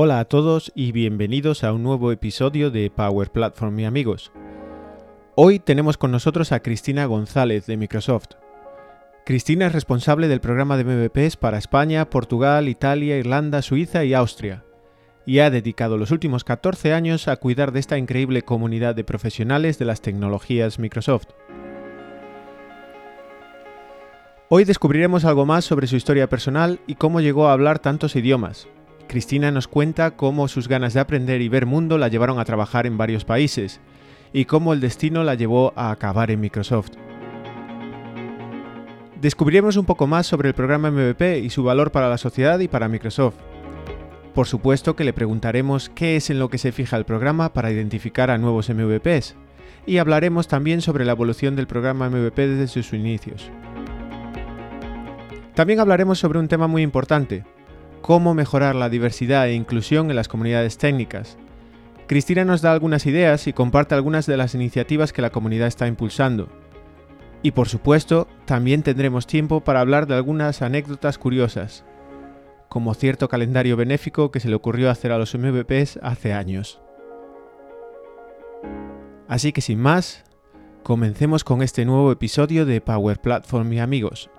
Hola a todos y bienvenidos a un nuevo episodio de Power Platform y amigos. Hoy tenemos con nosotros a Cristina González de Microsoft. Cristina es responsable del programa de MVPs para España, Portugal, Italia, Irlanda, Suiza y Austria, y ha dedicado los últimos 14 años a cuidar de esta increíble comunidad de profesionales de las tecnologías Microsoft. Hoy descubriremos algo más sobre su historia personal y cómo llegó a hablar tantos idiomas, Cristina nos cuenta cómo sus ganas de aprender y ver mundo la llevaron a trabajar en varios países y cómo el destino la llevó a acabar en Microsoft. Descubriremos un poco más sobre el programa MVP y su valor para la sociedad y para Microsoft. Por supuesto que le preguntaremos qué es en lo que se fija el programa para identificar a nuevos MVPs, y hablaremos también sobre la evolución del programa MVP desde sus inicios. También hablaremos sobre un tema muy importante, cómo mejorar la diversidad e inclusión en las comunidades técnicas. Cristina nos da algunas ideas y comparte algunas de las iniciativas que la comunidad está impulsando. Y por supuesto, también tendremos tiempo para hablar de algunas anécdotas curiosas, como cierto calendario benéfico que se le ocurrió hacer a los MVPs hace años. Así que sin más, comencemos con este nuevo episodio de Power Platform y amigos.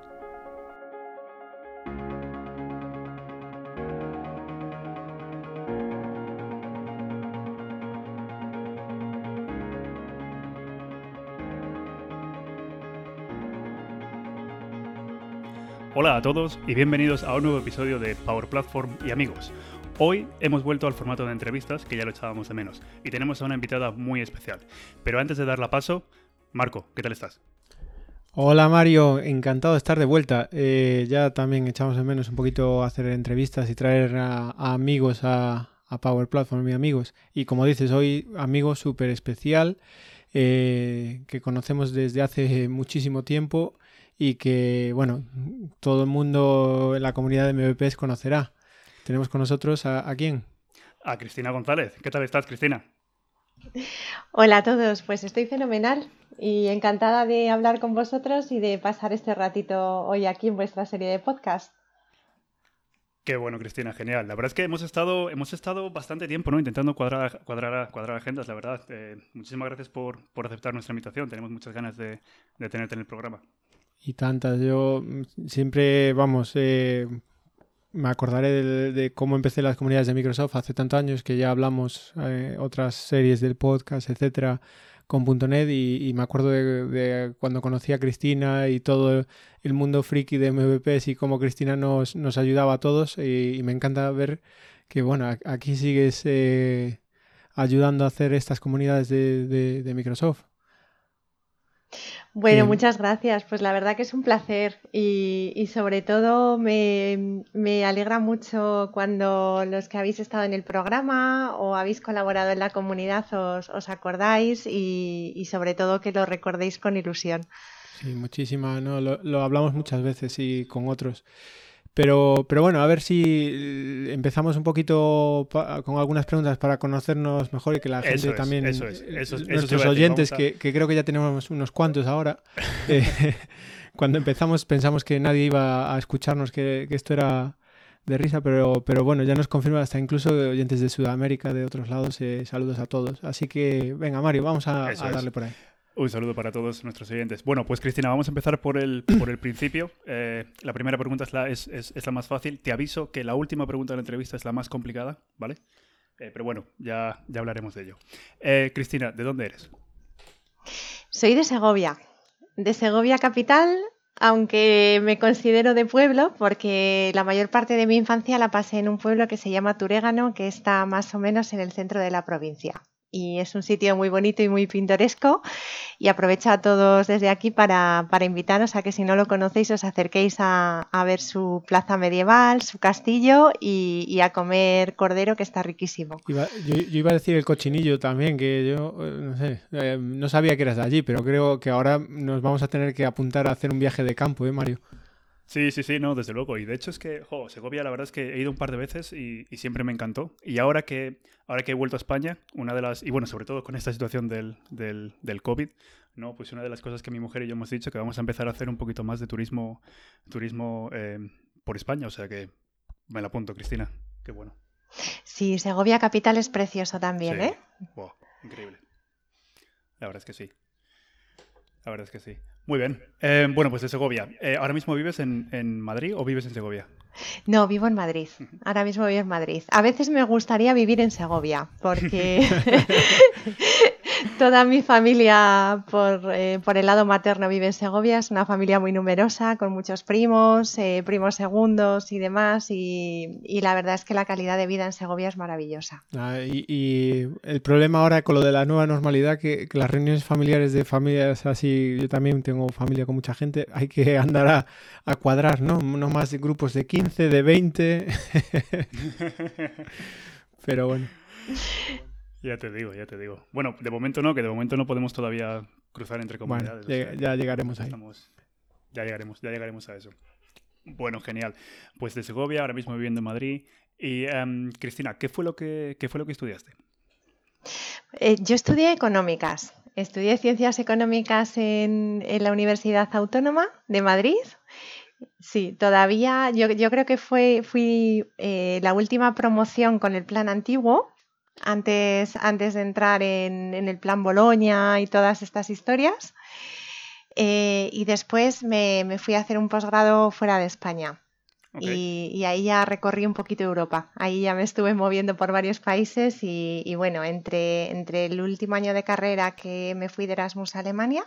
Hola a todos y bienvenidos a un nuevo episodio de Power Platform y amigos. Hoy hemos vuelto al formato de entrevistas que ya lo echábamos de menos y tenemos a una invitada muy especial. Pero antes de darla paso, Marco, ¿qué tal estás? Hola Mario, encantado de estar de vuelta. Eh, ya también echamos de menos un poquito hacer entrevistas y traer a, amigos a, Power Platform y amigos. Y como dices, hoy amigo súper especial eh, que conocemos desde hace muchísimo tiempo y que, bueno, todo el mundo en la comunidad de MVPs conocerá. Tenemos con nosotros a, quién? A Cristina González. ¿Qué tal estás, Cristina? Hola a todos, pues estoy fenomenal y encantada de hablar con vosotros y de pasar este ratito hoy aquí en vuestra serie de podcast. Qué bueno, Cristina, genial. La verdad es que hemos estado, hemos estado bastante tiempo ¿no? intentando cuadrar, cuadrar, cuadrar agendas, la verdad. Eh, muchísimas gracias por, por, aceptar nuestra invitación. Tenemos muchas ganas de, de tenerte en el programa y tantas. Yo mm, siempre, vamos, eh, me acordaré de, cómo empecé las comunidades de Microsoft hace tantos años que ya hablamos eh, otras series del podcast, etcétera, con .NET y, me acuerdo de, cuando conocí a Cristina y todo el mundo friki de MVPs y cómo Cristina nos, nos ayudaba a todos y, me encanta ver que, bueno, aquí sigues eh, ayudando a hacer estas comunidades de, de Microsoft. Bueno, muchas gracias. Pues la verdad que es un placer y, sobre todo me, alegra mucho cuando los que habéis estado en el programa o habéis colaborado en la comunidad os, acordáis y, sobre todo que lo recordéis con ilusión. Sí, muchísima, ¿no? Lo, lo hablamos muchas veces y con otros. Pero, pero bueno, a ver si eh, empezamos un poquito con algunas preguntas para conocernos mejor y que la gente también, eso es, eso nuestros oyentes, que, creo que ya tenemos unos cuantos ahora, eh, cuando empezamos pensamos que nadie iba a escucharnos, que, esto era de risa, pero, pero bueno, ya nos confirma hasta incluso oyentes de Sudamérica, de otros lados, eh, saludos a todos. Así que venga, Mario, vamos a, a darle por ahí. Un saludo para todos nuestros oyentes. Bueno, pues Cristina, vamos a empezar por el, por el principio. Eh, la primera pregunta es la, es, es, la, más fácil. Te aviso que la última pregunta de la entrevista es la más complicada, ¿vale? Eh, pero bueno, ya, ya hablaremos de ello. Eh, Cristina, ¿de dónde eres? Soy de Segovia, de Segovia capital, aunque me considero de pueblo porque la mayor parte de mi infancia la pasé en un pueblo que se llama Turégano, que está más o menos en el centro de la provincia y es un sitio muy bonito y muy pintoresco y aprovecho a todos desde aquí para, invitaros a que si no lo conocéis os acerquéis a, ver su plaza medieval, su castillo y, a comer cordero que está riquísimo. yo, iba a decir el cochinillo también, que yo eh, no sé, eh, no sabía que eras de allí, pero creo que ahora nos vamos a tener que apuntar a hacer un viaje de campo, ¿eh, Mario? Sí, sí, sí, no, desde luego. Y de hecho es que, jo, Segovia la verdad es que he ido un par de veces y, siempre me encantó. Y ahora que, ahora que he vuelto a España, una de las, y bueno, sobre todo con esta situación del, del, del COVID, ¿no? Pues una de las cosas que mi mujer y yo hemos dicho que vamos a empezar a hacer un poquito más de turismo, turismo eh, por España. O sea que me la apunto, Cristina. Qué bueno. Sí, Segovia capital es precioso también, ¿eh? increíble. La verdad es que sí. La verdad es que sí. Muy bien. Eh, bueno, pues de Segovia. Eh, ¿Ahora mismo vives en, Madrid o vives en Segovia? No, vivo en Madrid. Ahora mismo vivo en Madrid. A veces me gustaría vivir en Segovia, porque Toda mi familia eh, por, el lado materno vive en Segovia, es una familia muy numerosa, con muchos primos, eh, primos segundos y demás, y, la verdad es que la calidad de vida en Segovia es maravillosa. Ah, y, el problema ahora con lo de la nueva normalidad, que, las reuniones familiares de familias así, yo también tengo familia con mucha gente, hay que andar a, a cuadrar, ¿no? No más grupos de 15, de 20. Pero bueno. Ya te digo, ya te digo. Bueno, de momento no, que de momento no podemos todavía cruzar entre comunidades. ya, llegaremos ahí. ya llegaremos, ya llegaremos a eso. Bueno, genial. Pues de Segovia, ahora mismo viviendo en Madrid. Y em, Cristina, ¿qué fue lo que, qué fue lo que estudiaste? Eh, yo estudié económicas. Estudié ciencias económicas en, la Universidad Autónoma de Madrid. Sí, todavía yo, creo que fue, fui eh, la última promoción con el plan antiguo antes, antes de entrar en, el plan Boloña y todas estas historias. Eh, y después me, fui a hacer un posgrado fuera de España. Y, ahí ya recorrí un poquito Europa. Ahí ya me estuve moviendo por varios países y, bueno, entre, entre, el último año de carrera que me fui de Erasmus a Alemania,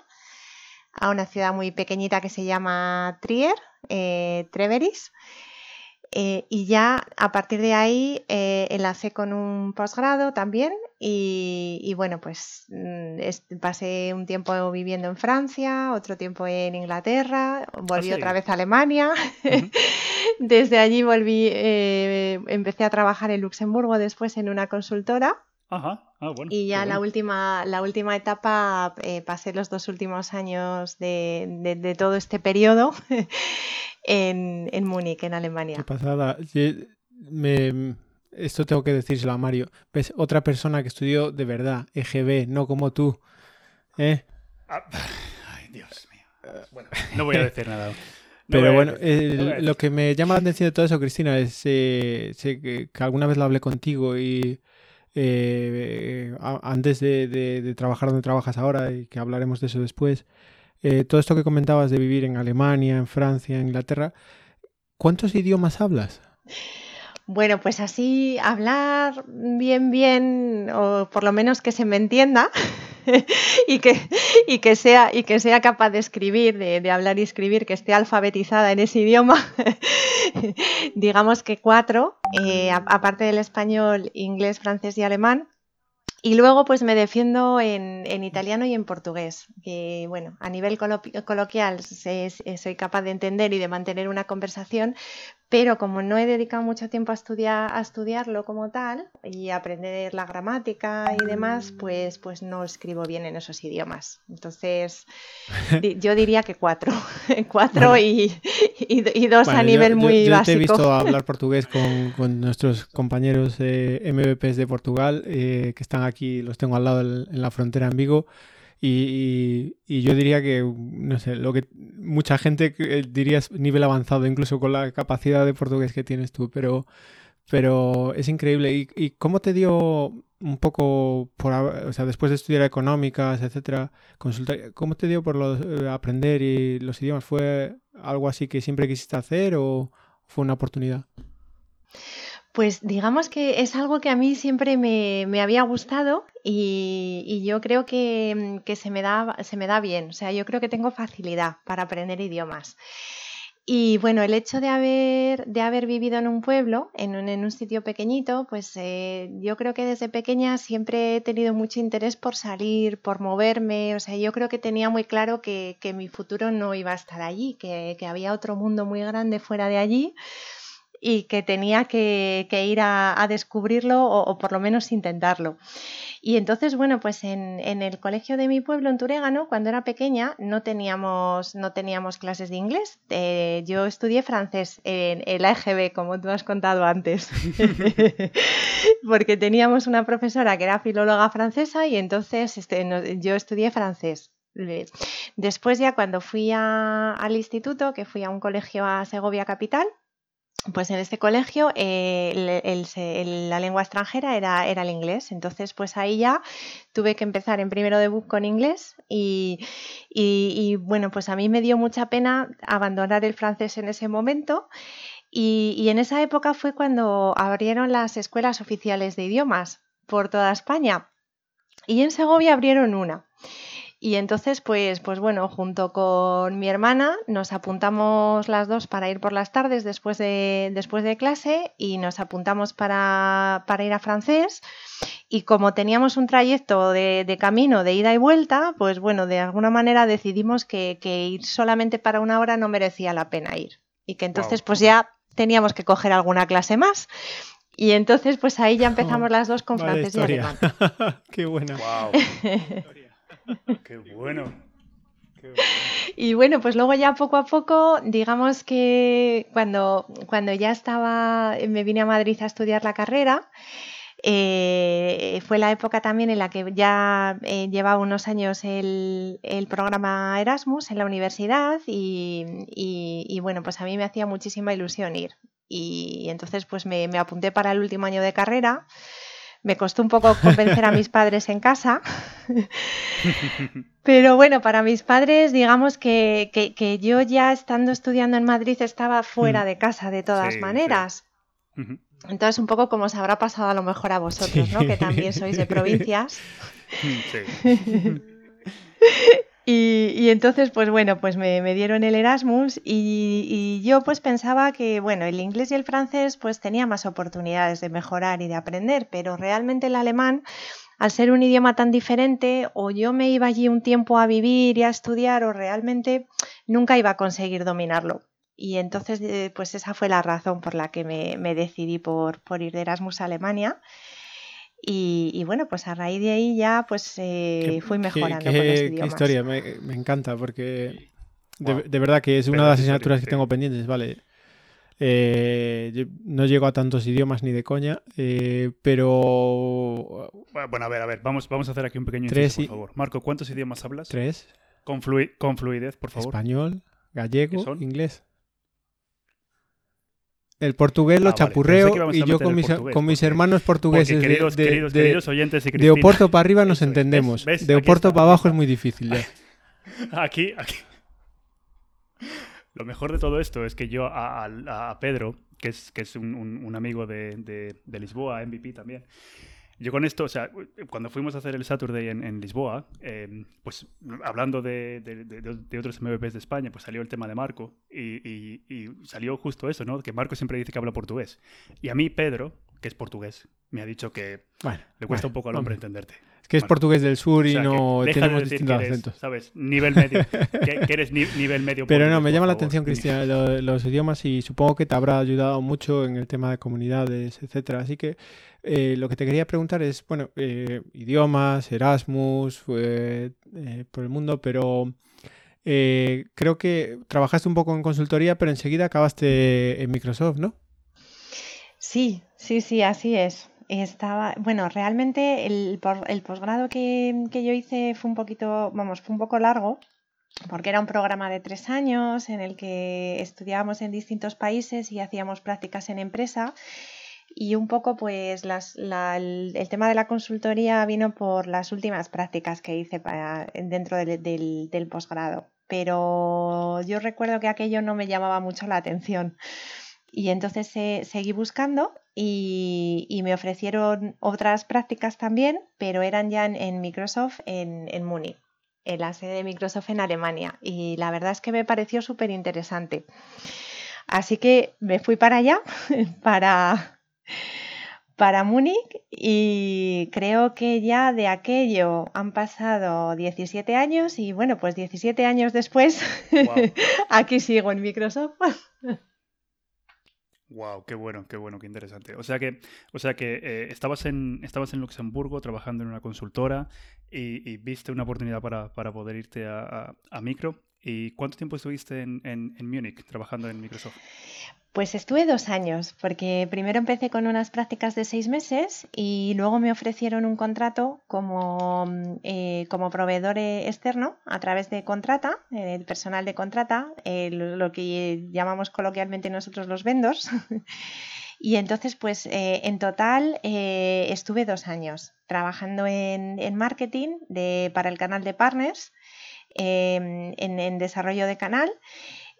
a una ciudad muy pequeñita que se llama Trier, eh, Treveris, eh, y ya a partir de ahí eh, enlacé con un posgrado también y, bueno, pues mm, pasé un tiempo viviendo en Francia, otro tiempo en Inglaterra, volví otra vez a Alemania. Desde allí volví, eh, empecé a trabajar en Luxemburgo después en una consultora. Ajá. Ah, bueno, y ya la última, la última etapa pasé los dos últimos años de, de todo este periodo en, en Múnich, en Alemania. Qué pasada. Me, esto tengo que decírselo a Mario. ¿Ves? Otra persona que estudió de verdad, EGB, no como tú. ¿Eh? Ah, ay, Dios mío. Bueno, no voy a decir nada. Pero bueno, lo que me llama la atención de todo eso, Cristina, es eh, sé que, alguna vez lo hablé contigo y eh, antes de, de, trabajar donde trabajas ahora y que hablaremos de eso después, eh, todo esto que comentabas de vivir en Alemania, en Francia, en Inglaterra, ¿cuántos idiomas hablas? Bueno, pues así hablar bien, bien, o por lo menos que se me entienda y, que, y, que sea, y que sea capaz de escribir, de, hablar y escribir, que esté alfabetizada en ese idioma, digamos que cuatro, eh, aparte del español, inglés, francés y alemán. Y luego pues me defiendo en, en, italiano y en portugués, que bueno, a nivel coloquial soy capaz de entender y de mantener una conversación, pero como no he dedicado mucho tiempo a, estudiar, a estudiarlo como tal y aprender la gramática y demás, pues, pues no escribo bien en esos idiomas. Entonces, yo diría que cuatro, cuatro y, y, dos a nivel muy básico. Yo te he visto hablar portugués con, con nuestros compañeros eh, MVPs de Portugal, eh, que están aquí, los tengo al lado en la frontera en Vigo. Y, yo diría que, no sé, lo que mucha gente eh, diría es nivel avanzado, incluso con la capacidad de portugués que tienes tú, pero, es increíble. ¿Y, cómo te dio un poco, por, o sea, después de estudiar económicas, etcétera, consultar, cómo te dio por eh, aprender y los idiomas? ¿Fue algo así que siempre quisiste hacer o fue una oportunidad? Pues digamos que es algo que a mí siempre me, había gustado y, yo creo que, se, me da, se me da bien. O sea, yo creo que tengo facilidad para aprender idiomas. Y bueno, el hecho de haber, de haber vivido en un pueblo, en un, en un sitio pequeñito, pues eh, yo creo que desde pequeña siempre he tenido mucho interés por salir, por moverme. O sea, yo creo que tenía muy claro que, mi futuro no iba a estar allí, que, que había otro mundo muy grande fuera de allí y que tenía que, ir a, descubrirlo o, por lo menos intentarlo. Y entonces, bueno, pues en, el colegio de mi pueblo, en Turégano, cuando era pequeña, no teníamos, no teníamos clases de inglés. Eh, yo estudié francés en el AGB, como tú has contado antes, porque teníamos una profesora que era filóloga francesa y entonces este, yo estudié francés. Después ya cuando fui al instituto, que fui a un colegio a Segovia Capital, pues en este colegio eh, la lengua extranjera era, era, el inglés. Entonces, pues ahí ya tuve que empezar en primero debut con inglés y, y, bueno, pues a mí me dio mucha pena abandonar el francés en ese momento. Y, y en esa época fue cuando abrieron las escuelas oficiales de idiomas por toda España. Y en Segovia abrieron una. Y entonces, pues, pues bueno, junto con mi hermana nos apuntamos las dos para ir por las tardes después de, después de clase y nos apuntamos para, ir a francés. Y como teníamos un trayecto de, camino de ida y vuelta, pues bueno, de alguna manera decidimos que, ir solamente para una hora no merecía la pena ir. Y que entonces pues ya teníamos que coger alguna clase más. Y entonces pues ahí ya empezamos las dos con francés y alemán. Qué buena. Qué bueno. Y bueno, pues luego ya poco a poco, digamos que cuando, cuando ya estaba, me vine a Madrid a estudiar la carrera, eh, fue la época también en la que ya eh, llevaba unos años el, programa Erasmus en la universidad y, bueno, pues a mí me hacía muchísima ilusión ir. Y, entonces pues me, me apunté para el último año de carrera. Me costó un poco convencer a mis padres en casa. Pero bueno, para mis padres, digamos que, yo ya estando estudiando en Madrid estaba fuera mm. de casa de todas maneras. Entonces, un poco como os habrá pasado a lo mejor a vosotros, ¿no? Que también sois de provincias. Sí. Y, entonces, pues bueno, pues me, dieron el Erasmus y, yo pues pensaba que, bueno, el inglés y el francés pues tenía más oportunidades de mejorar y de aprender, pero realmente el alemán, al ser un idioma tan diferente, o yo me iba allí un tiempo a vivir y a estudiar, o realmente nunca iba a conseguir dominarlo. Y entonces, eh, pues esa fue la razón por la que me, decidí por, por ir de Erasmus a Alemania. Y, bueno, pues a raíz de ahí ya pues eh, fui mejorando con los idiomas. Qué historia, me, encanta porque de, verdad que es una de las asignaturas que tengo pendientes, vale. Eh, no llego a tantos idiomas ni de coña, eh, pero... Bueno, a ver, a ver, vamos, vamos a hacer aquí un pequeño inciso, por favor. Marco, ¿cuántos idiomas hablas? Tres. Con, con fluidez, por favor. Español, gallego, inglés. El portugués lo ah, chapurreo y yo con mis, con mis hermanos portugueses queridos, de, queridos, queridos, oyentes y de Oporto para arriba nos entendemos. De Oporto para abajo es muy difícil ya. Aquí, aquí. Lo mejor de todo esto es que yo a, Pedro, que es, que es un, amigo de, de Lisboa, MVP también, yo con esto, o sea, cuando fuimos a hacer el Saturday en, Lisboa, em, pues hablando de, de, otros MVPs de España, pues salió el tema de Marco y, salió justo eso, ¿no? Que Marco siempre dice que habla portugués. Y a mí Pedro, que es portugués, me ha dicho que le cuesta un poco al hombre entenderte. Es que es portugués del sur y no tenemos distintos acentos. ¿Sabes? Nivel medio. que, eres nivel medio. Pero no, me llama la atención, Cristian, los idiomas y supongo que te habrá ayudado mucho en el tema de comunidades, etcétera. Así que eh, lo que te quería preguntar es, bueno, eh, idiomas, Erasmus, eh, por el mundo, pero creo que trabajaste un poco en consultoría, pero enseguida acabaste en Microsoft, ¿no? Sí, sí, sí, así es. Estaba, bueno, realmente el, el posgrado que, que yo hice fue un poquito, vamos, fue un poco largo, porque era un programa de tres años en el que estudiábamos en distintos países y hacíamos prácticas en empresa y un poco pues el, tema de la consultoría vino por las últimas prácticas que hice para, dentro del, posgrado. Pero yo recuerdo que aquello no me llamaba mucho la atención. Y entonces seguí buscando y, me ofrecieron otras prácticas también, pero eran ya en, Microsoft en, en Múnich, en la sede de Microsoft en Alemania. Y la verdad es que me pareció súper interesante. Así que me fui para allá para, para Múnich y creo que ya de aquello han pasado 17 años y bueno, pues 17 años después aquí sigo en Microsoft. Wow, qué bueno, qué bueno, qué interesante. O sea que, o sea que eh, estabas, en, estabas en Luxemburgo trabajando en una consultora y, viste una oportunidad para, poder irte a, Micro. ¿Y cuánto tiempo estuviste en, en, en Múnich trabajando en Microsoft? Pues estuve dos años, porque primero empecé con unas prácticas de seis meses y luego me ofrecieron un contrato como, eh, como proveedor externo a través de Contrata, eh, el personal de Contrata, eh, lo, que llamamos coloquialmente nosotros los vendors. y entonces, pues en total estuve dos años trabajando en, en marketing de, para el canal de partners, en, en desarrollo de canal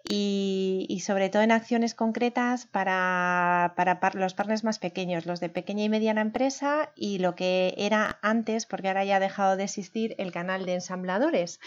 y, sobre todo en acciones concretas para, para, los partners más pequeños, los de pequeña y mediana empresa y lo que era antes, porque ahora ya ha dejado de existir, el canal de ensambladores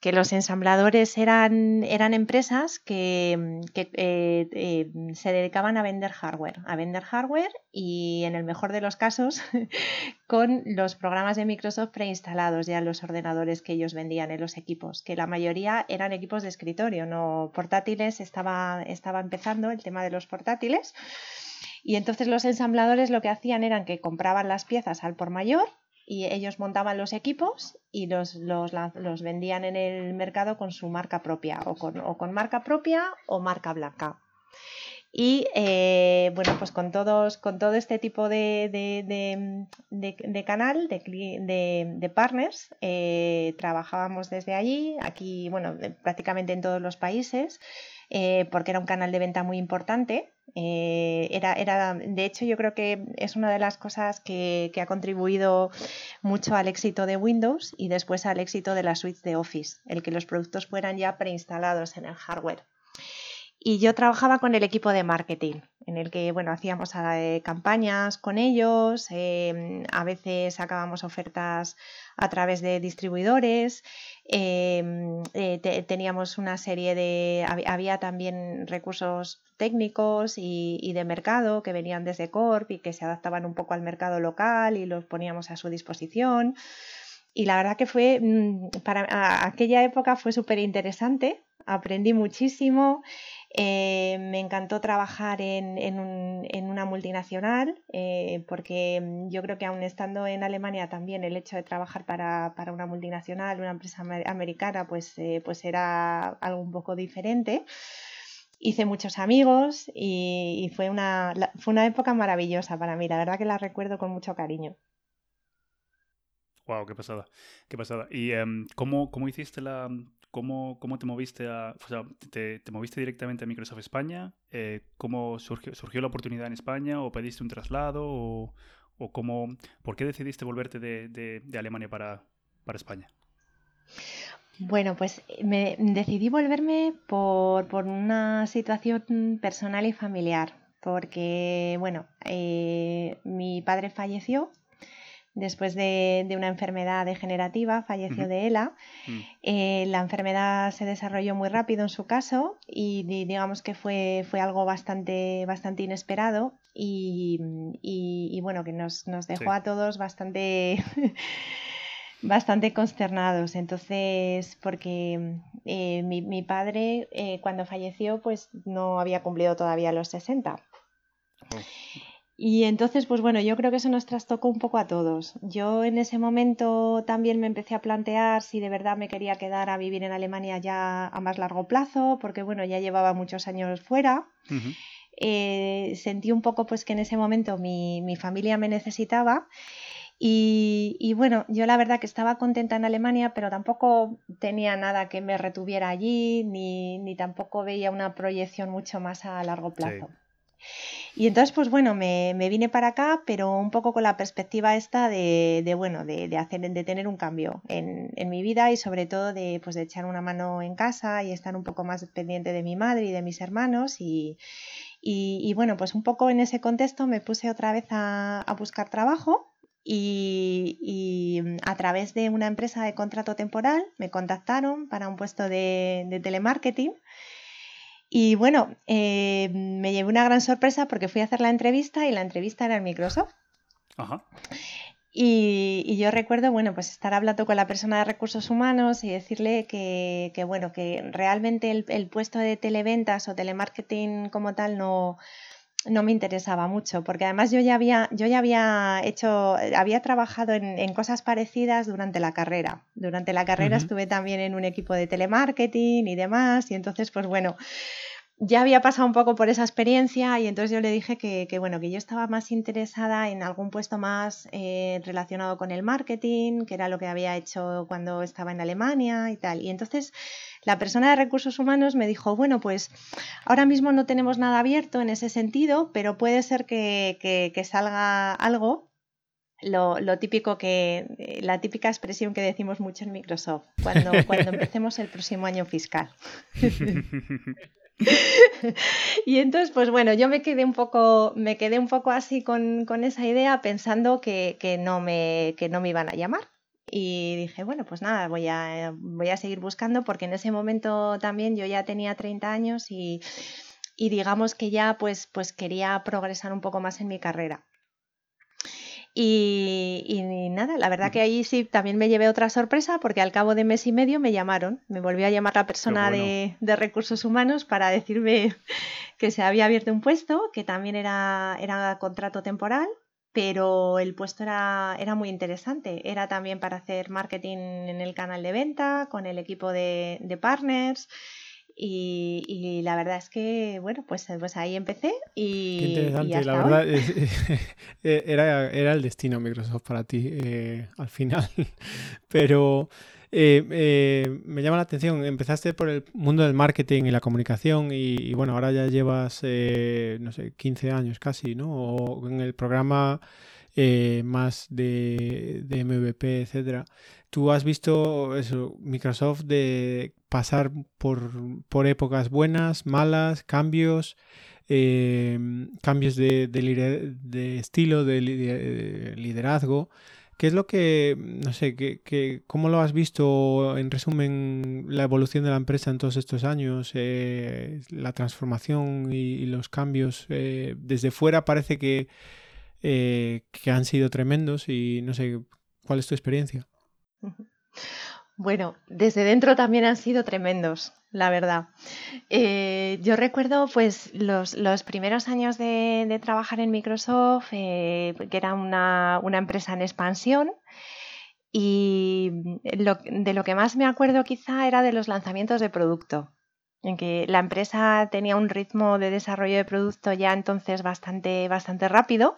que los ensambladores eran, eran empresas que, eh, eh, se dedicaban a vender hardware, a vender hardware y en el mejor de los casos con los programas de Microsoft preinstalados ya en los ordenadores que ellos vendían en los equipos, que la mayoría eran equipos de escritorio, no portátiles, estaba, estaba empezando el tema de los portátiles. Y entonces los ensambladores lo que hacían eran que compraban las piezas al por mayor y ellos montaban los equipos y los, los, los, vendían en el mercado con su marca propia o con, o con marca propia o marca blanca. Y eh, bueno, pues con todos, con todo este tipo de, de, de, canal, de, partners, eh, trabajábamos desde allí, aquí, bueno, prácticamente en todos los países. Eh, porque era un canal de venta muy importante. Eh, era, era, de hecho, yo creo que es una de las cosas que, ha contribuido mucho al éxito de Windows y después al éxito de la suite de Office, el que los productos fueran ya preinstalados en el hardware. Y yo trabajaba con el equipo de marketing, en el que bueno, hacíamos eh, campañas con ellos, a veces sacábamos ofertas a través de distribuidores, eh, teníamos una serie de, había también recursos técnicos y, de mercado que venían desde Corp y que se adaptaban un poco al mercado local y los poníamos a su disposición. Y la verdad que fue, mm, para aquella época fue súper interesante, aprendí muchísimo. Eh, me encantó trabajar en, una multinacional eh, porque mm, yo creo que aún estando en Alemania también el hecho de trabajar para, una multinacional, una empresa americana, pues, eh, pues era algo un poco diferente. Hice muchos amigos y, fue, una, fue una época maravillosa para mí, la verdad que la recuerdo con mucho cariño. Wow, qué pasada, qué pasada. ¿Y em, ¿cómo, cómo, hiciste la, ¿Cómo, cómo te moviste o sea, te, te moviste directamente a Microsoft España? Eh, ¿Cómo surgió, la oportunidad en España o pediste un traslado o, o cómo, por qué decidiste volverte de, de, de Alemania para, para, España? Bueno, pues me decidí volverme por, por una situación personal y familiar, porque, bueno, eh, mi padre falleció después de, una enfermedad degenerativa, falleció de ELA. Mm. Eh, la enfermedad se desarrolló muy rápido en su caso y digamos que fue, fue algo bastante, bastante inesperado y, bueno, que nos, dejó a todos bastante... bastante consternados. Entonces, porque eh, mi, padre eh, cuando falleció, pues no había cumplido todavía los 60. Y entonces, pues bueno, yo creo que eso nos trastocó un poco a todos. Yo en ese momento también me empecé a plantear si de verdad me quería quedar a vivir en Alemania ya a más largo plazo, porque bueno, ya llevaba muchos años fuera. Eh, sentí un poco pues que en ese momento mi, mi familia me necesitaba. Y, y, bueno, yo la verdad que estaba contenta en Alemania, pero tampoco tenía nada que me retuviera allí, ni, ni tampoco veía una proyección mucho más a largo plazo. Y entonces, pues bueno, me, vine para acá, pero un poco con la perspectiva esta de, bueno, de, hacer, de tener un cambio en, mi vida y sobre todo de, pues, de echar una mano en casa y estar un poco más pendiente de mi madre y de mis hermanos. Y, bueno, pues un poco en ese contexto me puse otra vez a, buscar trabajo y, a través de una empresa de contrato temporal me contactaron para un puesto de, de telemarketing y bueno, eh, me llevé una gran sorpresa porque fui a hacer la entrevista y la entrevista era en Microsoft. Ajá. Y, yo recuerdo, bueno, pues estar hablando con la persona de recursos humanos y decirle que, bueno, que realmente el, puesto de televentas o telemarketing como tal no, no me interesaba mucho, porque además yo ya había, yo ya había hecho, había trabajado en, cosas parecidas durante la carrera. Durante la carrera estuve también en un equipo de telemarketing y demás, y entonces, pues bueno, ya había pasado un poco por esa experiencia y entonces yo le dije que, bueno, que yo estaba más interesada en algún puesto más eh, relacionado con el marketing, que era lo que había hecho cuando estaba en Alemania y tal. Y entonces la persona de recursos humanos me dijo, bueno, pues ahora mismo no tenemos nada abierto en ese sentido, pero puede ser que, salga algo lo, lo, típico que, la típica expresión que decimos mucho en Microsoft, cuando, cuando empecemos el próximo año fiscal. y entonces, pues bueno, yo me quedé un poco, me quedé un poco así con, esa idea pensando que, no me, que no me iban a llamar. Y dije, bueno, pues nada, voy a, voy a seguir buscando porque en ese momento también yo ya tenía 30 años y, digamos que ya pues, pues quería progresar un poco más en mi carrera. Y, nada, la verdad que ahí sí también me llevé otra sorpresa porque al cabo de mes y medio me llamaron, me volvió a llamar la persona de, recursos humanos para decirme que se había abierto un puesto, que también era, era contrato temporal, pero el puesto era, era muy interesante. Era también para hacer marketing en el canal de venta, con el equipo de, de partners. Y, la verdad es que, bueno, pues, pues ahí empecé y... interesante, la verdad, e, era, era el destino Microsoft para ti eh, al final, pero eh, eh, me llama la atención, empezaste por el mundo del marketing y la comunicación y, bueno, ahora ya llevas, no sé, 15 años casi, ¿no? O en el programa más de, de MVP, etcétera. Tú has visto eso, Microsoft de pasar por, épocas buenas, malas, cambios, em, cambios de, estilo, de, liderazgo. ¿Qué es lo que, no sé, que, cómo lo has visto en resumen la evolución de la empresa en todos estos años, eh, la transformación y, los cambios? Eh, desde fuera parece que, eh, que han sido tremendos y no sé, ¿cuál es tu experiencia? Bueno, desde dentro también han sido tremendos, la verdad. Eh, yo recuerdo pues los, primeros años de, trabajar en Microsoft, eh, que era una, empresa en expansión, y de lo que más me acuerdo quizá era de los lanzamientos de producto, en que la empresa tenía un ritmo de desarrollo de producto ya entonces bastante, bastante rápido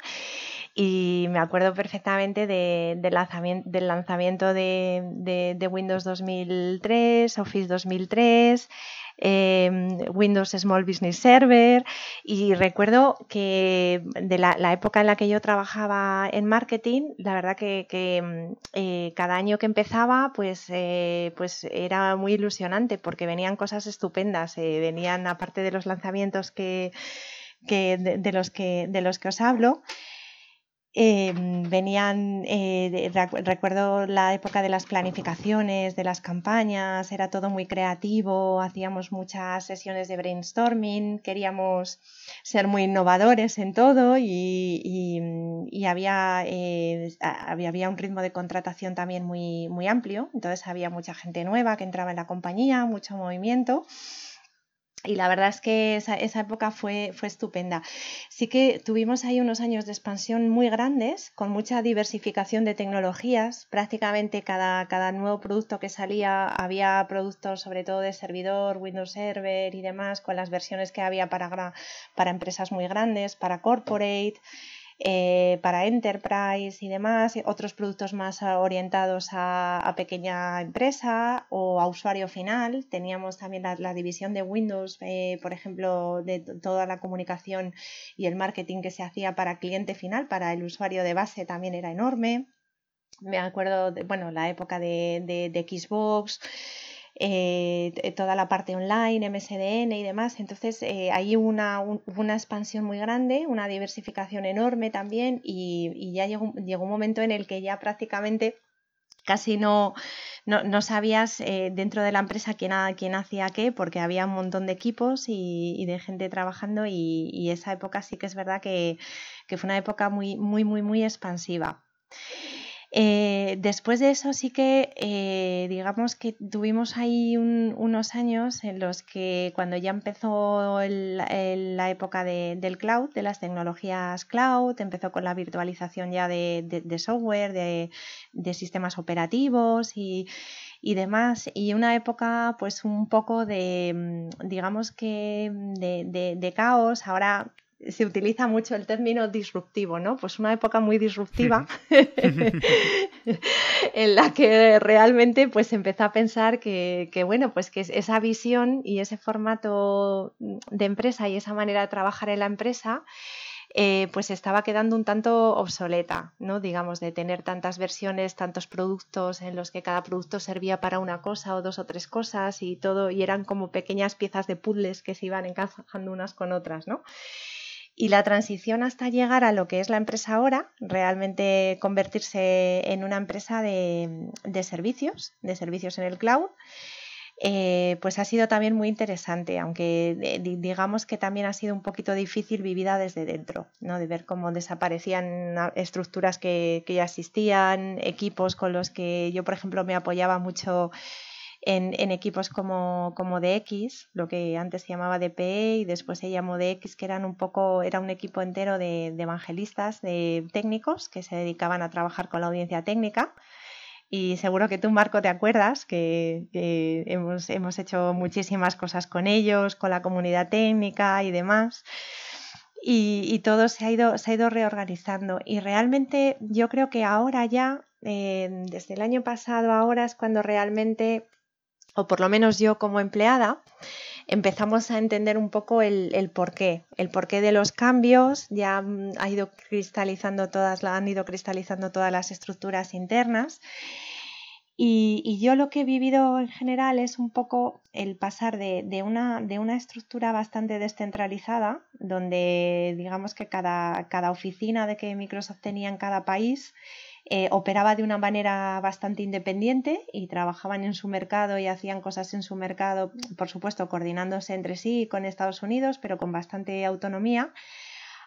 y me acuerdo perfectamente del lanzamiento de, Windows 2003, Office 2003, em, Windows Small Business Server y recuerdo que de la, época en la que yo trabajaba en marketing, la verdad que, em, eh, cada año que empezaba pues, eh, pues era muy ilusionante porque venían cosas estupendas, eh, venían aparte de los lanzamientos que, de, los que, de los que os hablo. Em, venían, eh, recuerdo la época de las planificaciones, de las campañas, era todo muy creativo, hacíamos muchas sesiones de brainstorming, queríamos ser muy innovadores en todo y, había, eh, había, había, un ritmo de contratación también muy, muy amplio, entonces había mucha gente nueva que entraba en la compañía, mucho movimiento. Y la verdad es que esa, época fue, fue, estupenda. Sí que tuvimos ahí unos años de expansión muy grandes, con mucha diversificación de tecnologías. Prácticamente cada, cada nuevo producto que salía había productos sobre todo de servidor, Windows Server y demás, con las versiones que había para, para empresas muy grandes, para corporate. Eh, para enterprise y demás, otros productos más orientados a, pequeña empresa o a usuario final. Teníamos también la, división de Windows, eh, por ejemplo, de toda la comunicación y el marketing que se hacía para cliente final, para el usuario de base también era enorme. Me acuerdo, de, bueno, la época de Xbox. Eh, toda la parte online, MSDN y demás. Entonces, eh, hubo una, una, expansión muy grande, una diversificación enorme también y, ya llegó, llegó, un momento en el que ya prácticamente casi no, no, sabías eh, dentro de la empresa quién, quién, hacía qué, porque había un montón de equipos y, de gente trabajando y, esa época sí que es verdad que, que fue una época muy, muy, muy, muy expansiva. Eh, después de eso sí que eh, digamos que tuvimos ahí unos años en los que cuando ya empezó la época del cloud, de las tecnologías cloud, empezó con la virtualización ya de, software, de, sistemas operativos y, demás, y una época pues un poco de, digamos que de caos, ahora se utiliza mucho el término disruptivo, ¿no? Pues una época muy disruptiva en la que realmente pues empezó a pensar que, bueno, pues que esa visión y ese formato de empresa y esa manera de trabajar en la empresa eh, pues estaba quedando un tanto obsoleta, ¿no? Digamos, de tener tantas versiones, tantos productos en los que cada producto servía para una cosa o dos o tres cosas y todo, y eran como pequeñas piezas de puzzles que se iban encajando unas con otras, ¿no? Y la transición hasta llegar a lo que es la empresa ahora, realmente convertirse en una empresa de, servicios, de servicios en el cloud, eh, pues ha sido también muy interesante, aunque digamos que también ha sido un poquito difícil vivida desde dentro, ¿no? de ver cómo desaparecían estructuras que, que ya existían, equipos con los que yo, por ejemplo, me apoyaba mucho en, equipos como, como DX, lo que antes se llamaba DPE y después se llamó DX, que eran un poco, era un equipo entero de, evangelistas, de técnicos que se dedicaban a trabajar con la audiencia técnica. Y seguro que tú, Marco, te acuerdas que, hemos, hemos, hecho muchísimas cosas con ellos, con la comunidad técnica y demás. Y, todo se ha, ido, se ha ido reorganizando. Y realmente yo creo que ahora ya, eh, desde el año pasado, ahora es cuando realmente o por lo menos yo como empleada, empezamos a entender un poco el, porqué, el porqué de los cambios, ya mm, ha ido cristalizando todas, han ido cristalizando todas las estructuras internas. Y, yo lo que he vivido en general es un poco el pasar de, una, de una, estructura bastante descentralizada, donde digamos que cada, cada oficina de que Microsoft tenía en cada país eh, operaba de una manera bastante independiente y trabajaban en su mercado y hacían cosas en su mercado, por supuesto, coordinándose entre sí con Estados Unidos, pero con bastante autonomía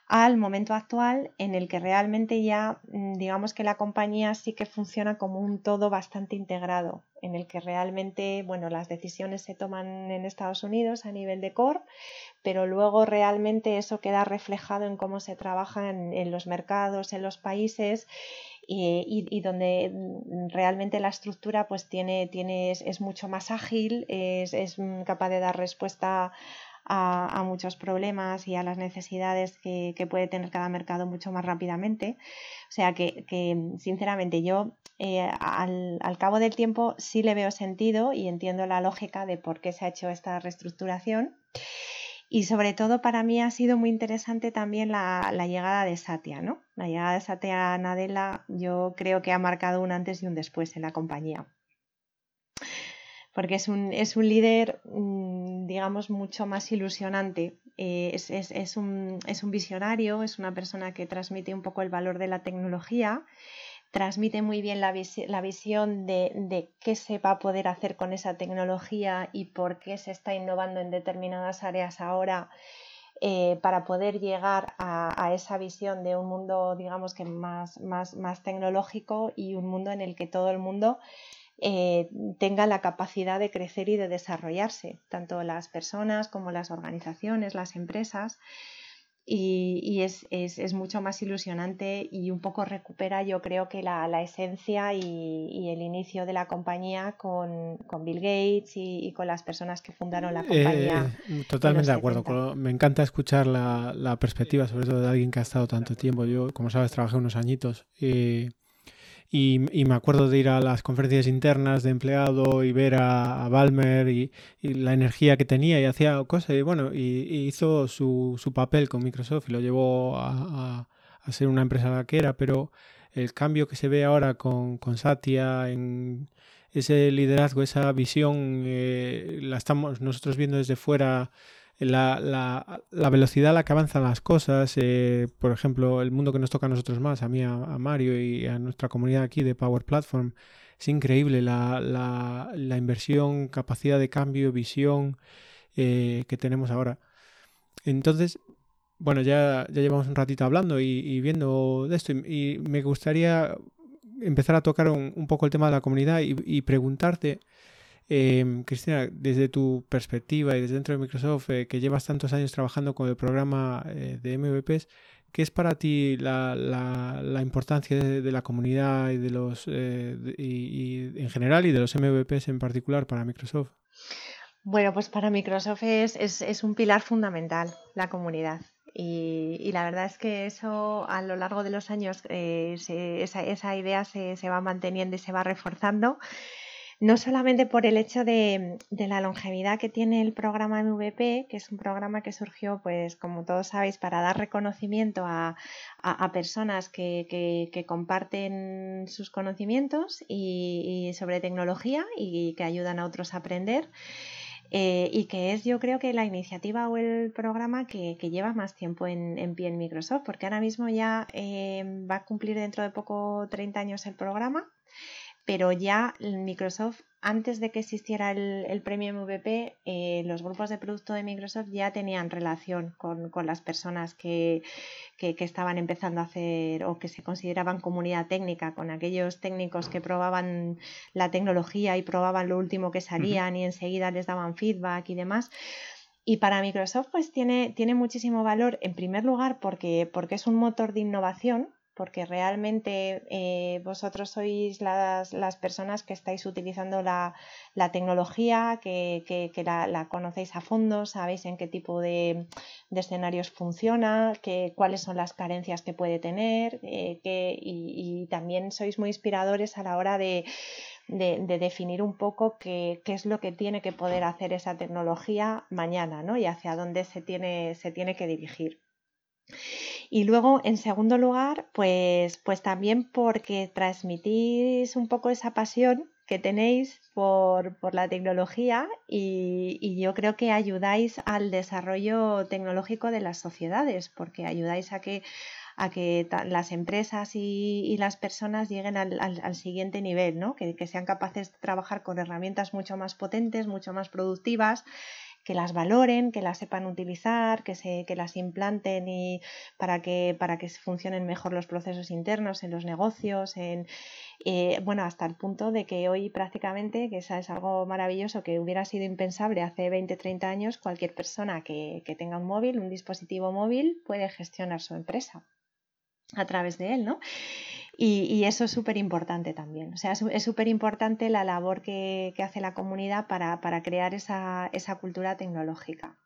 al momento actual en el que realmente ya mm, digamos que la compañía sí que funciona como un todo bastante integrado, en el que realmente bueno, las decisiones se toman en Estados Unidos a nivel de core, pero luego realmente eso queda reflejado en cómo se trabaja en los mercados, en los países y, donde mm, realmente la estructura pues tiene, tiene, es, mucho más ágil, es, es, capaz de dar respuesta a, muchos problemas y a las necesidades que, puede tener cada mercado mucho más rápidamente. O sea que, sinceramente yo eh, al, al, cabo del tiempo sí le veo sentido y entiendo la lógica de por qué se ha hecho esta reestructuración. Y sobre todo para mí ha sido muy interesante también la, llegada de Satya, ¿no? La llegada de Satya Nadella yo creo que ha marcado un antes y un después en la compañía. Porque es un, es un líder, mm, digamos, mucho más ilusionante. Eh, es, es, un, es un visionario, es una persona que transmite un poco el valor de la tecnología transmite muy bien la, visión de, qué se va a poder hacer con esa tecnología y por qué se está innovando en determinadas áreas ahora eh, para poder llegar a, esa visión de un mundo, digamos que más, más, más tecnológico y un mundo en el que todo el mundo eh, tenga la capacidad de crecer y de desarrollarse, tanto las personas como las organizaciones, las empresas y, es, mucho más ilusionante y un poco recupera yo creo que la, esencia y, el inicio de la compañía con, Bill Gates y, con las personas que fundaron la eh, compañía. totalmente de acuerdo. Me encanta escuchar la, perspectiva, sobre todo de alguien que ha estado tanto tiempo. Yo, como sabes, trabajé unos añitos. Eh, y, me acuerdo de ir a las conferencias internas de empleado y ver a, Balmer y, la energía que tenía y hacía cosas. Y bueno, y, hizo su, su, papel con Microsoft y lo llevó a, a, ser una empresa que era. Pero el cambio que se ve ahora con, con Satya en ese liderazgo, esa visión, eh, la estamos nosotros viendo desde fuera la, la, velocidad a la que avanzan las cosas, eh, por ejemplo, el mundo que nos toca a nosotros más, a mí, a, Mario y a nuestra comunidad aquí de Power Platform, es increíble la, inversión, capacidad de cambio, visión eh, que tenemos ahora. Entonces, bueno, ya, ya llevamos un ratito hablando y, viendo de esto y, me gustaría empezar a tocar un, poco el tema de la comunidad y, preguntarte, em, Cristina, desde tu perspectiva y desde dentro de Microsoft, eh, que llevas tantos años trabajando con el programa eh, de MVPs, ¿qué es para ti la, importancia de, la comunidad y de los y, en general y de los MVPs en particular para Microsoft? Bueno, pues para Microsoft es, es un pilar fundamental la comunidad. Y, la verdad es que eso a lo largo de los años, eh, esa, idea se, va manteniendo y se va reforzando, no solamente por el hecho de, la longevidad que tiene el programa MVP, que es un programa que surgió, pues como todos sabéis, para dar reconocimiento a, personas que, comparten sus conocimientos y sobre tecnología y que ayudan a otros a aprender. Eh, y que es yo creo que la iniciativa o el programa que, lleva más tiempo en, pie en Microsoft, porque ahora mismo ya eh, va a cumplir dentro de poco 30 años el programa pero ya Microsoft, antes de que existiera el, premio MVP, eh, los grupos de producto de Microsoft ya tenían relación con, las personas que, estaban empezando a hacer o que se consideraban comunidad técnica, con aquellos técnicos que probaban la tecnología y probaban lo último que salían y enseguida les daban feedback y demás. Y para Microsoft pues tiene, tiene muchísimo valor, en primer lugar, porque, porque es un motor de innovación porque realmente eh, vosotros sois las, personas que estáis utilizando la, tecnología, que, la, conocéis a fondo, sabéis en qué tipo de, escenarios funciona, cuáles son las carencias que puede tener eh, y, también sois muy inspiradores a la hora de, definir un poco qué, es lo que tiene que poder hacer esa tecnología mañana ¿no? y hacia dónde se tiene, se tiene que dirigir. Y luego, en segundo lugar, pues, pues también porque transmitís un poco esa pasión que tenéis por, la tecnología y, yo creo que ayudáis al desarrollo tecnológico de las sociedades, porque ayudáis a que, a que las empresas y, las personas lleguen al, siguiente nivel, ¿no? que sean capaces de trabajar con herramientas mucho más potentes, mucho más productivas que las valoren, que las sepan utilizar, que, se, que las implanten y para que, para que funcionen mejor los procesos internos en los negocios, en, eh, bueno, hasta el punto de que hoy prácticamente, que eso es algo maravilloso que hubiera sido impensable hace 20, 30 años, cualquier persona que, que tenga un móvil, un dispositivo móvil, puede gestionar su empresa a través de él, ¿no? Y, eso es súper importante también. O sea, es súper importante la labor que, hace la comunidad para, crear esa, esa cultura tecnológica.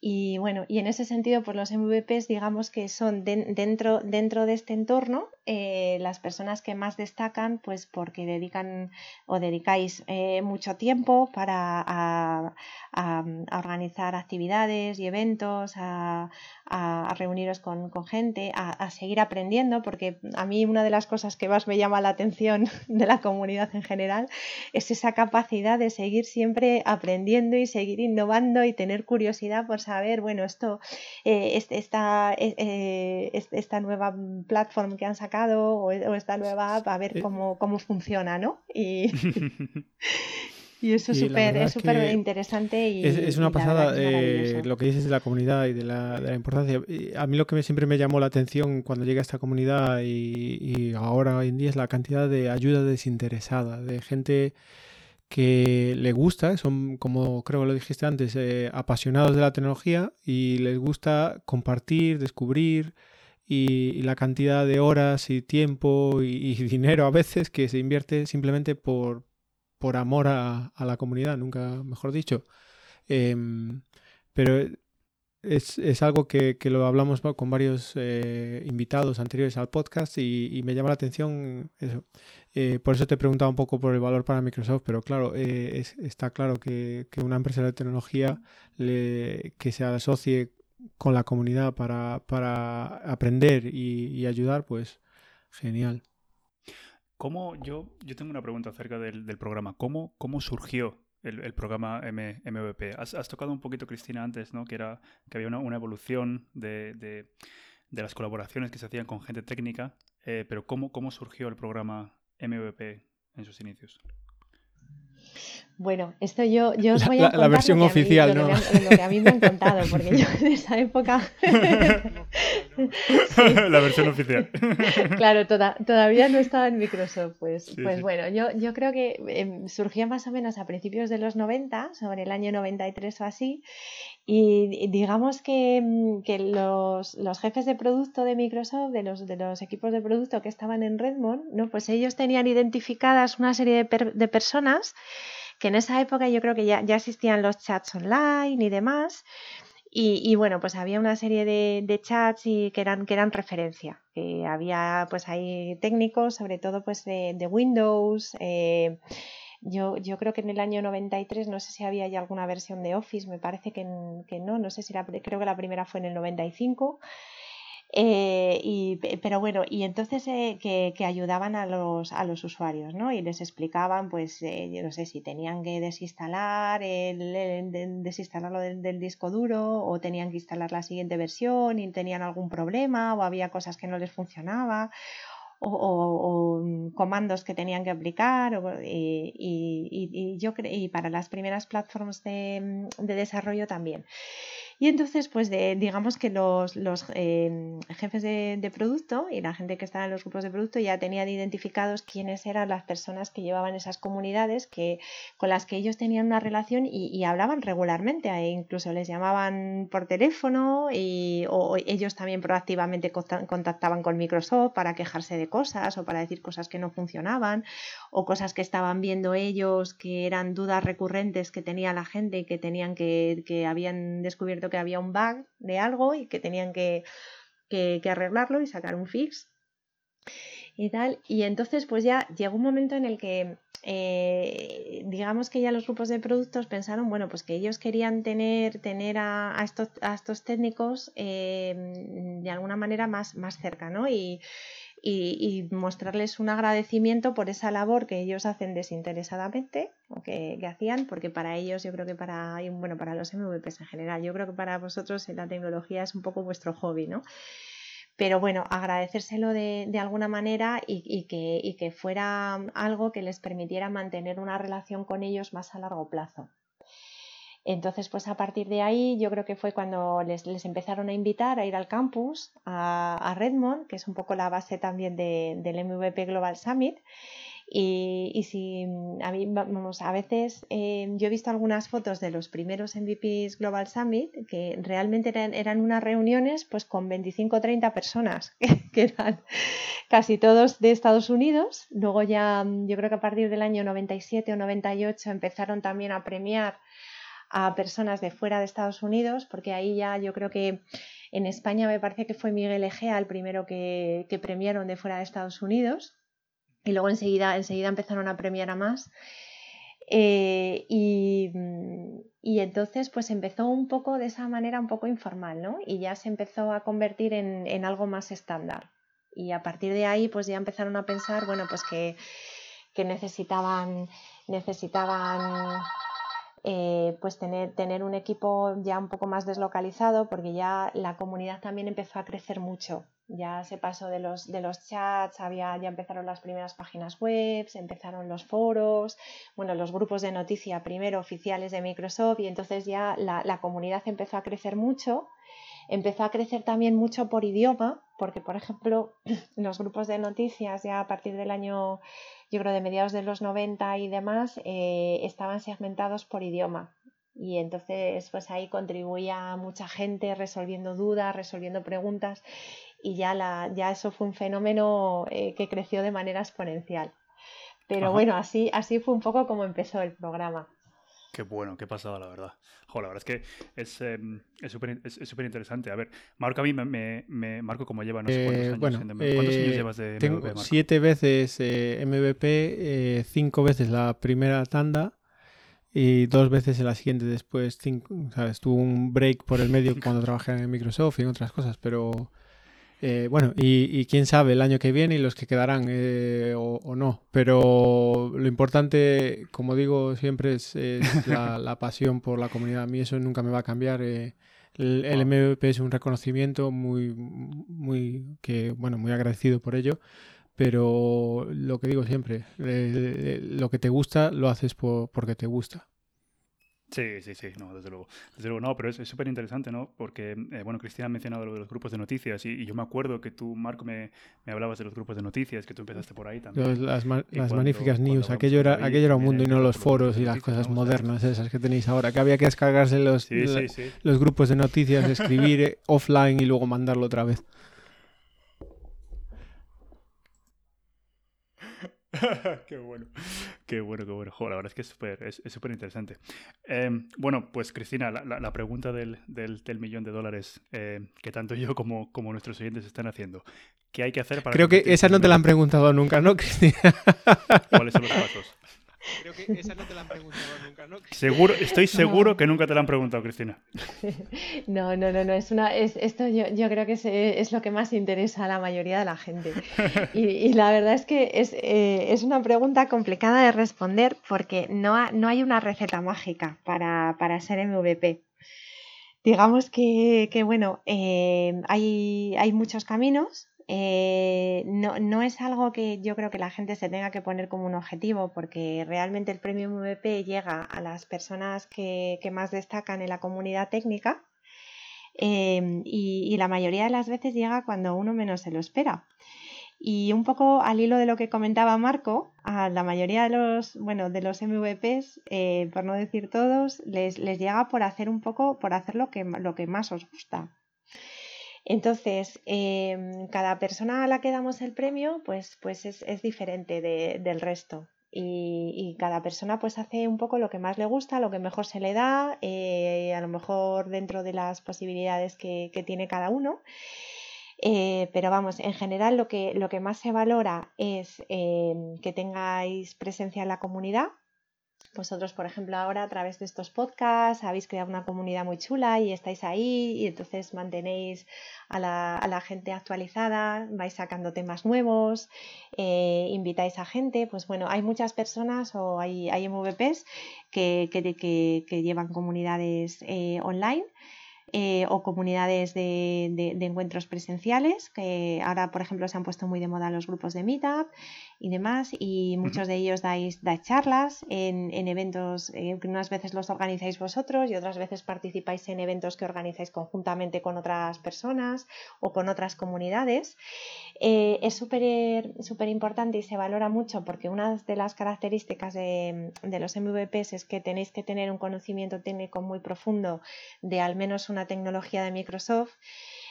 Y bueno, y en ese sentido, pues los MVPs, digamos que son dentro, dentro de este entorno eh, las personas que más destacan, pues porque dedican o dedicáis eh, mucho tiempo para organizar actividades y eventos, a, reuniros con, gente, a, seguir aprendiendo, porque a mí una de las cosas que más me llama la atención de la comunidad en general es esa capacidad de seguir siempre aprendiendo y seguir innovando y tener curiosidad por saber, bueno, esto, eh, esta, eh, eh, esta nueva plataforma que han sacado o, esta nueva app, a ver cómo, cómo funciona, ¿no? Y, y eso es súper interesante. Y, es, una pasada lo que dices de la comunidad y de la, de la, importancia. A mí lo que siempre me llamó la atención cuando llegué a esta comunidad y, y ahora hoy en día es la cantidad de ayuda desinteresada, de gente que le gusta, son como creo que lo dijiste antes, eh, apasionados de la tecnología y les gusta compartir, descubrir y, la cantidad de horas y tiempo y, dinero a veces que se invierte simplemente por, por amor a, la comunidad, nunca mejor dicho. Em, pero es, algo que, lo hablamos con varios eh, invitados anteriores al podcast y, me llama la atención eso. Eh, por eso te he preguntado un poco por el valor para Microsoft, pero claro, eh, está claro que, una empresa de tecnología que se asocie con la comunidad para, aprender y, ayudar, pues genial. ¿Cómo, yo, yo tengo una pregunta acerca del, programa. ¿Cómo, ¿Cómo surgió el, programa MVP. Has, tocado un poquito, Cristina, antes, ¿no? Que, era, que había una, evolución de, las colaboraciones que se hacían con gente técnica, eh, pero ¿cómo, ¿cómo surgió el programa MVP en sus inicios? Bueno, esto yo, yo os voy a contar la versión oficial, ¿no? Lo que, a mí me han contado, porque yo en esa época... La versión oficial. claro, todavía no estaba en Microsoft. Pues, pues bueno, yo, yo creo que em, surgió más o menos a principios de los 90, sobre el año 93 o así, y digamos que, mm, que los, los, jefes de producto de Microsoft, de los, de los equipos de producto que estaban en Redmond, ¿no? pues ellos tenían identificadas una serie de, de personas que en esa época yo creo que ya, ya existían los chats online y demás. Y, bueno, pues había una serie de, chats y que eran, que eran referencia. Había pues ahí técnicos, sobre todo pues de, Windows. Eh, yo, yo, creo que en el año 93, no sé si había ya alguna versión de Office, me parece que, que no, no sé si la, creo que la primera fue en el 95. Eh, y, pero bueno, y entonces eh, que, que, ayudaban a los, a los usuarios, ¿no? Y les explicaban, pues, eh, yo no sé si tenían que desinstalar, el, desinstalarlo del, disco duro o tenían que instalar la siguiente versión y tenían algún problema o había cosas que no les funcionaba o, o, mm, comandos que tenían que aplicar y, y, y, yo y para las primeras plataformas de, de desarrollo también. Y entonces, pues digamos que los, los em, jefes de, producto y la gente que estaba en los grupos de producto ya tenían identificados quiénes eran las personas que llevaban esas comunidades que, con las que ellos tenían una relación y, hablaban regularmente. E incluso les llamaban por teléfono y, o ellos también proactivamente contactaban con Microsoft para quejarse de cosas o para decir cosas que no funcionaban o cosas que estaban viendo ellos que eran dudas recurrentes que tenía la gente y que tenían que, que habían descubierto que había un bug de algo y que tenían que, arreglarlo y sacar un fix y tal. Y entonces pues ya llegó un momento en el que eh, digamos que ya los grupos de productos pensaron, bueno, pues que ellos querían tener, tener a, estos, a estos, técnicos eh, de alguna manera más, más cerca, ¿no? Y, y, mostrarles un agradecimiento por esa labor que ellos hacen desinteresadamente o que, hacían, porque para ellos, yo creo que para, bueno, para los MVPs en general, yo creo que para vosotros la tecnología es un poco vuestro hobby, ¿no? Pero bueno, agradecérselo de, de alguna manera y, que, y que fuera algo que les permitiera mantener una relación con ellos más a largo plazo. Entonces, pues a partir de ahí yo creo que fue cuando les, empezaron a invitar a ir al campus, a, Redmond, que es un poco la base también del MVP Global Summit. Y, si a vamos, a veces eh, yo he visto algunas fotos de los primeros MVPs Global Summit que realmente eran, unas reuniones pues con 25 o 30 personas, que eran casi todos de Estados Unidos. Luego ya, yo creo que a partir del año 97 o 98 empezaron también a premiar a personas de fuera de Estados Unidos, porque ahí ya yo creo que en España me parece que fue Miguel Egea el primero que, premiaron de fuera de Estados Unidos y luego enseguida, enseguida empezaron a premiar a más. Eh, y, entonces pues empezó un poco de esa manera un poco informal, ¿no? Y ya se empezó a convertir en, en algo más estándar. Y a partir de ahí pues ya empezaron a pensar, bueno, pues que, que necesitaban, necesitaban eh, pues tener, tener un equipo ya un poco más deslocalizado porque ya la comunidad también empezó a crecer mucho. Ya se pasó de los, de los chats, había, ya empezaron las primeras páginas web, empezaron los foros, bueno, los grupos de noticia primero oficiales de Microsoft y entonces ya la, la comunidad empezó a crecer mucho empezó a crecer también mucho por idioma, porque por ejemplo los grupos de noticias ya a partir del año yo creo de mediados de los 90 y demás, eh, estaban segmentados por idioma. Y entonces, pues ahí contribuía mucha gente resolviendo dudas, resolviendo preguntas, y ya, la, ya eso fue un fenómeno eh, que creció de manera exponencial. Pero bueno, así, así fue un poco como empezó el programa. Qué bueno, qué pasada, la verdad. Jo, la verdad es que es em, súper es, interesante. A ver, Marco, a mí me, me, Marco, ¿cómo lleva? No sé cuántos eh, años, bueno, ¿Cuántos años eh, llevas de tengo siete veces eh, MVP, cinco veces la primera tanda y dos veces en la siguiente después. Cinco, ¿sabes? Tuve un break por el medio cuando trabajé en Microsoft y en otras cosas, pero eh, bueno, y, quién sabe el año que viene y los que quedarán eh, o, no. Pero lo importante, como digo siempre, es, la, pasión por la comunidad. A mí eso nunca me va a cambiar. Eh, el, MVP es un reconocimiento muy, muy, que, bueno, muy agradecido por ello. pero lo que digo siempre, lo que te gusta lo haces porque te gusta. Sí, sí, sí, no, desde luego. Desde luego, no, pero es súper interesante, ¿no? Porque, eh, bueno, Cristina ha mencionado lo de los grupos de noticias y, yo me acuerdo que tú, Marco, me, me, hablabas de los grupos de noticias, que tú empezaste por ahí también. Las, las magníficas news, aquello, era, aquello era un mundo y no los foros y las cosas modernas esas que tenéis ahora, que había que descargarse los, los grupos de noticias, escribir eh, offline y luego mandarlo otra vez. qué bueno, qué bueno, qué bueno. la verdad es que es súper es, interesante. Em, bueno, pues Cristina, la, pregunta del, del, millón de dólares eh, que tanto yo como, como nuestros oyentes están haciendo. ¿Qué hay que hacer para... Creo que esa no te la han preguntado nunca, ¿no, Cristina? ¿Cuáles son los pasos? Creo que esa no te la han preguntado nunca, ¿no? Seguro, estoy seguro que nunca te la han preguntado, Cristina. No, no, no, no. Es una, es, esto yo, yo, creo que es, es, lo que más interesa a la mayoría de la gente. Y, y la verdad es que es, eh, es, una pregunta complicada de responder porque no, no hay una receta mágica para, para ser MVP. Digamos que, que bueno, eh, hay, hay muchos caminos, eh, no, no, es algo que yo creo que la gente se tenga que poner como un objetivo, porque realmente el premio MVP llega a las personas que, más destacan en la comunidad técnica em, y, la mayoría de las veces llega cuando uno menos se lo espera. Y un poco al hilo de lo que comentaba Marco, a la mayoría de los, bueno, de los MVPs, eh, por no decir todos, les, les, llega por hacer un poco, por hacer lo que, lo que más os gusta. Entonces, em, cada persona a la que damos el premio, pues, pues es, diferente del resto. Y, cada persona pues hace un poco lo que más le gusta, lo que mejor se le da, eh, a lo mejor dentro de las posibilidades que, tiene cada uno. Eh, pero vamos, en general lo que, lo que más se valora es em, que tengáis presencia en la comunidad, vosotros, por ejemplo, ahora a través de estos podcasts habéis creado una comunidad muy chula y estáis ahí y entonces mantenéis a la, gente actualizada, vais sacando temas nuevos, eh, invitáis a gente. Pues bueno, hay muchas personas o hay, hay MVPs que, que, llevan comunidades eh, online eh, o comunidades de, encuentros presenciales, que ahora, por ejemplo, se han puesto muy de moda los grupos de Meetup y demás, y muchos de ellos dais, dais charlas en, eventos eh, que unas veces los organizáis vosotros y otras veces participáis en eventos que organizáis conjuntamente con otras personas o con otras comunidades. Eh, es súper súper importante y se valora mucho porque una de las características de, de los MVPs es que tenéis que tener un conocimiento técnico muy profundo de al menos una tecnología de Microsoft.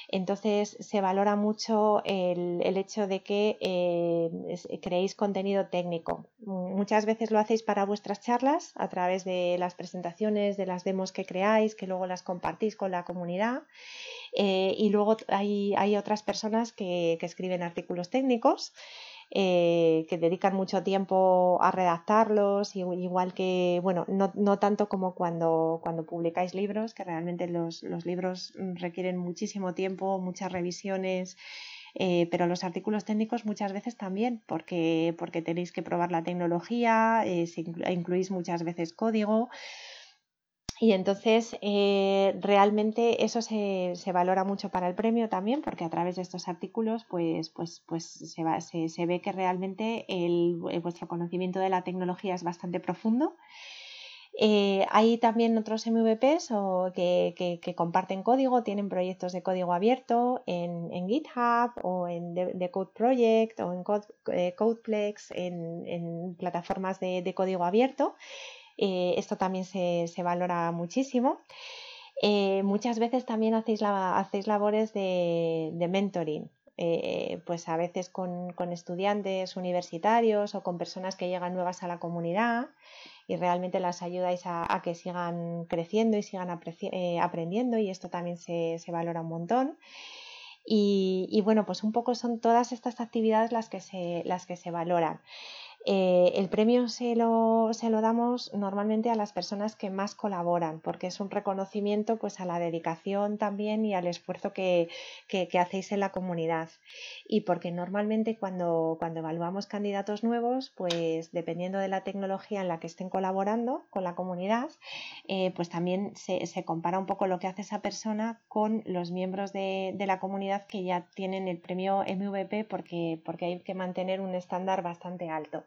Entonces se valora mucho el, hecho de que eh, creéis contenido técnico. Muchas veces lo hacéis para vuestras charlas a través de las presentaciones, de las demos que creáis, que luego las compartís con la comunidad. Eh, y luego hay, otras personas que escriben artículos técnicos eh, que dedican mucho tiempo a redactarlos, igual que, bueno, no, tanto como cuando, cuando publicáis libros, que realmente los, libros requieren muchísimo tiempo, muchas revisiones. Eh, pero los artículos técnicos muchas veces también, porque, porque tenéis que probar la tecnología, eh, incluís muchas veces código, y entonces eh, realmente eso se, valora mucho para el premio también, porque a través de estos artículos pues, pues, pues se, se, ve que realmente el, vuestro conocimiento de la tecnología es bastante profundo. Eh, hay también otros MVPs o que, comparten código, tienen proyectos de código abierto en, GitHub o en The, Code Project o en eh, Codeplex, en, plataformas de código abierto eh, esto también se, valora muchísimo. Eh, muchas veces también hacéis, hacéis labores de, mentoring. Eh, pues a veces con, estudiantes universitarios o con personas que llegan nuevas a la comunidad y realmente las ayudáis a, que sigan creciendo y sigan aprendiendo y esto también se, valora un montón. Y, y, bueno, pues un poco son todas estas actividades las que se, las que se valoran. Eh, el premio se lo, se lo, damos normalmente a las personas que más colaboran, porque es un reconocimiento pues, a la dedicación también y al esfuerzo que, que, hacéis en la comunidad. Y porque normalmente cuando, cuando, evaluamos candidatos nuevos, pues dependiendo de la tecnología en la que estén colaborando con la comunidad, eh, pues también se, se, compara un poco lo que hace esa persona con los miembros de, de la comunidad que ya tienen el premio MVP porque, porque hay que mantener un estándar bastante alto.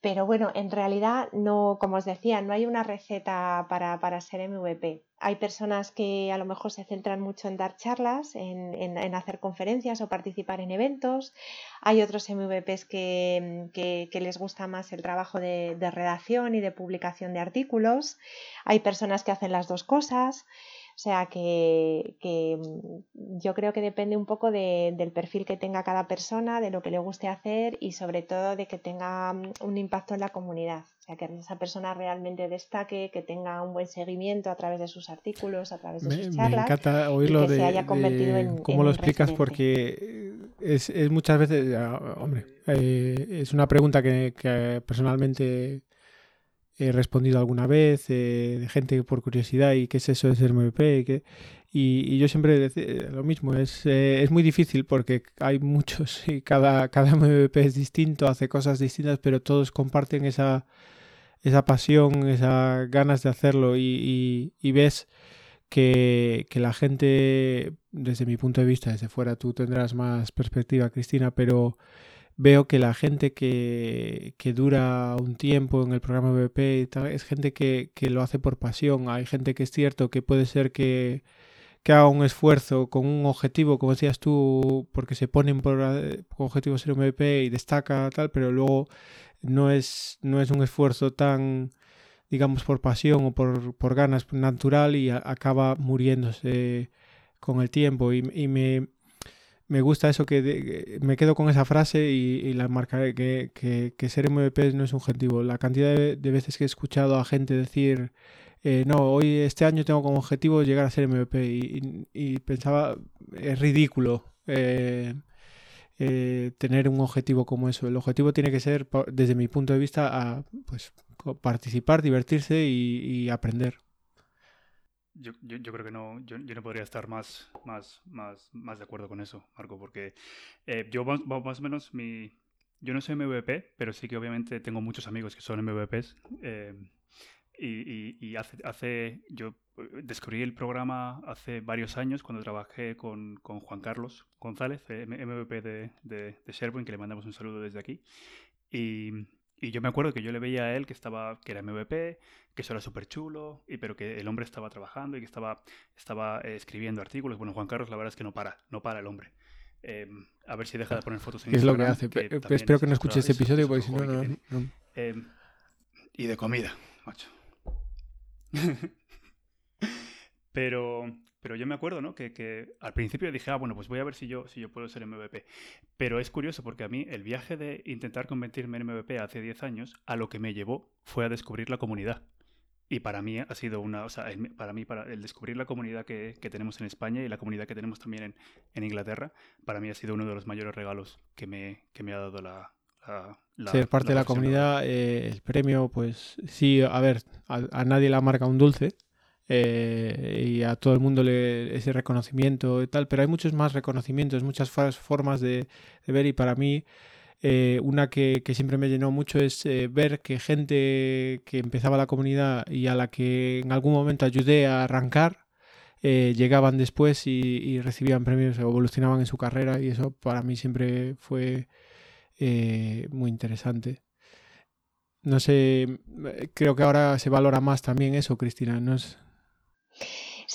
Pero bueno, en realidad no, como os decía, no hay una receta para, para, ser MVP. Hay personas que a lo mejor se centran mucho en dar charlas, en, en, hacer conferencias o participar en eventos. Hay otros MVPs que, que, que les gusta más el trabajo de, de redacción y de publicación de artículos. Hay personas que hacen las dos cosas. O sea que, mm, yo creo que depende un poco del perfil que tenga cada persona, de lo que le guste hacer y sobre todo de que tenga mm, un impacto en la comunidad. O sea, que esa persona realmente destaque, que tenga un buen seguimiento a través de sus artículos, a través de sus charlas. Me encanta oírlo de, se haya convertido en, cómo lo explicas porque es, muchas veces, hombre, eh, es una pregunta que, que personalmente he respondido alguna vez, eh, de gente por curiosidad, y qué es eso de ser MVP, y, que, y, yo siempre decía lo mismo, es, eh, es muy difícil porque hay muchos y cada, cada MVP es distinto, hace cosas distintas, pero todos comparten esa, esa pasión, esas ganas de hacerlo y, y ves que, que, la gente, desde mi punto de vista, desde fuera, tú tendrás más perspectiva, Cristina, pero veo que la gente que, que, dura un tiempo en el programa BP y tal, es gente que, que, lo hace por pasión. Hay gente que es cierto que puede ser que, que haga un esfuerzo con un objetivo, como decías tú, porque se ponen por, eh, objetivo ser un MVP y destaca tal, pero luego no es, no es un esfuerzo tan digamos por pasión o por, por ganas natural y acaba muriéndose con el tiempo y, y me, me gusta eso que me quedo con esa frase y, la marcaré, que, que, ser MVP no es un objetivo. La cantidad de, veces que he escuchado a gente decir, eh, no, hoy este año tengo como objetivo llegar a ser MVP y, pensaba, es ridículo eh, eh, tener un objetivo como eso. El objetivo tiene que ser, desde mi punto de vista, a, pues, participar, divertirse y aprender. Yo, yo, yo, creo que no, yo, yo, no podría estar más, más, más, más de acuerdo con eso, Marco, porque eh, yo más, más, o menos mi... Yo no soy MVP, pero sí que obviamente tengo muchos amigos que son MVPs. Eh, y, hace, hace, yo descubrí el programa hace varios años cuando trabajé con, con Juan Carlos González, MVP de, de, de Sherwin, que le mandamos un saludo desde aquí. Y, y yo me acuerdo que yo le veía a él que estaba, que era MVP, que eso era súper chulo, y, pero que el hombre estaba trabajando y que estaba, estaba eh, escribiendo artículos. Bueno, Juan Carlos, la verdad es que no para, no para el hombre. Em, a ver si deja de poner fotos en Es lo que hace. Espero que no escuche este episodio porque si no, no, em, y de comida, macho. pero, pero yo me acuerdo, ¿no? Que, que, al principio dije, ah, bueno, pues voy a ver si yo, si yo puedo ser MVP. Pero es curioso porque a mí el viaje de intentar convertirme en MVP hace 10 años, a lo que me llevó fue a descubrir la comunidad. Y para mí ha sido una, o sea, para mí, para el descubrir la comunidad que, que tenemos en España y la comunidad que tenemos también en, en, Inglaterra, para mí ha sido uno de los mayores regalos que me, que me ha dado la... Ser parte de la comunidad, eh, el premio, pues sí, a ver, a, a nadie la marca un dulce, eh, y a todo el mundo le, ese reconocimiento y tal, pero hay muchos más reconocimientos, muchas formas de, ver y para mí eh, una que, siempre me llenó mucho es eh, ver que gente que empezaba la comunidad y a la que en algún momento ayudé a arrancar, llegaban después y, recibían premios, evolucionaban en su carrera y eso para mí siempre fue muy interesante. No sé, creo que ahora se valora más también eso, Cristina. ¿no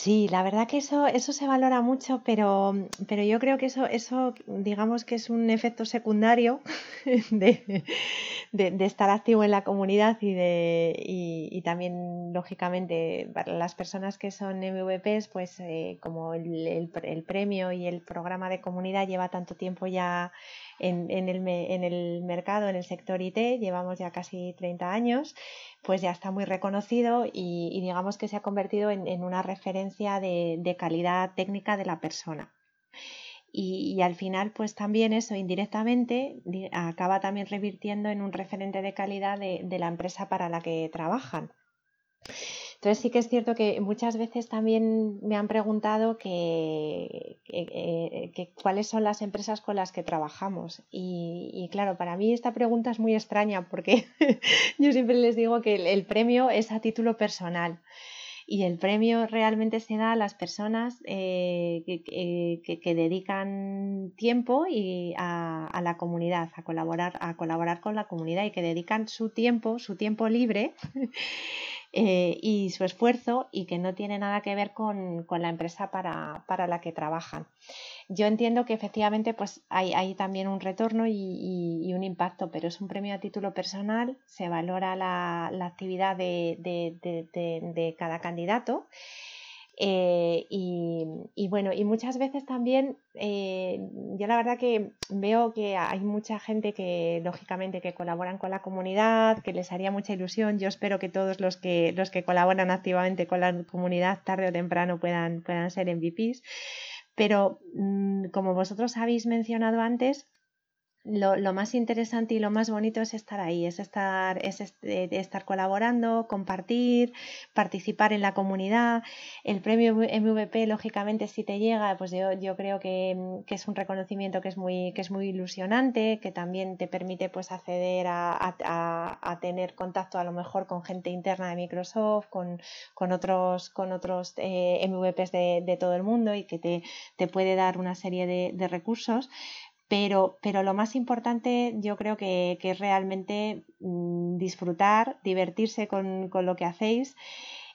Sí, la verdad que eso, eso se valora mucho, pero, pero yo creo que eso, eso, digamos que es un efecto secundario de, de, estar activo en la comunidad y de y, también, lógicamente, para las personas que son MVPs, pues eh, como el, el, premio y el programa de comunidad lleva tanto tiempo ya en, en, el, en el mercado, en el sector IT, llevamos ya casi 30 años, pues ya está muy reconocido y, digamos que se ha convertido en, una referencia de, calidad técnica de la persona. y, al final pues también eso indirectamente acaba también revirtiendo en un referente de calidad de la empresa para la que trabajan. Entonces sí que es cierto que muchas veces también me han preguntado que, cuáles son las empresas con las que trabajamos. Y, claro, para mí esta pregunta es muy extraña porque yo siempre les digo que el, premio es a título personal. Y el premio realmente se da a las personas eh, que, dedican tiempo y a, a, la comunidad, a colaborar, a colaborar con la comunidad y que dedican su tiempo, su tiempo libre eh, y su esfuerzo y que no tiene nada que ver con, la empresa para, la que trabajan. Yo entiendo que efectivamente pues hay, también un retorno y, un impacto, pero es un premio a título personal, se valora la, actividad de cada candidato eh, y, bueno, y muchas veces también, eh, yo la verdad que veo que hay mucha gente que, lógicamente, que colaboran con la comunidad, que les haría mucha ilusión. Yo espero que todos los que, los que colaboran activamente con la comunidad, tarde o temprano, puedan, puedan ser MVPs. Pero mm, como vosotros habéis mencionado antes, lo, más interesante y lo más bonito es estar ahí, es estar, es eh, estar colaborando, compartir, participar en la comunidad. El premio MVP, lógicamente, si te llega, pues yo, yo creo que, es un reconocimiento que es muy, que es muy ilusionante, que también te permite pues acceder a, tener contacto a lo mejor con gente interna de Microsoft, con, otros, con otros eh, MVPs de, todo el mundo y que te, te puede dar una serie de, de recursos. Pero, pero lo más importante yo creo que, es realmente mm, disfrutar, divertirse con, lo que hacéis.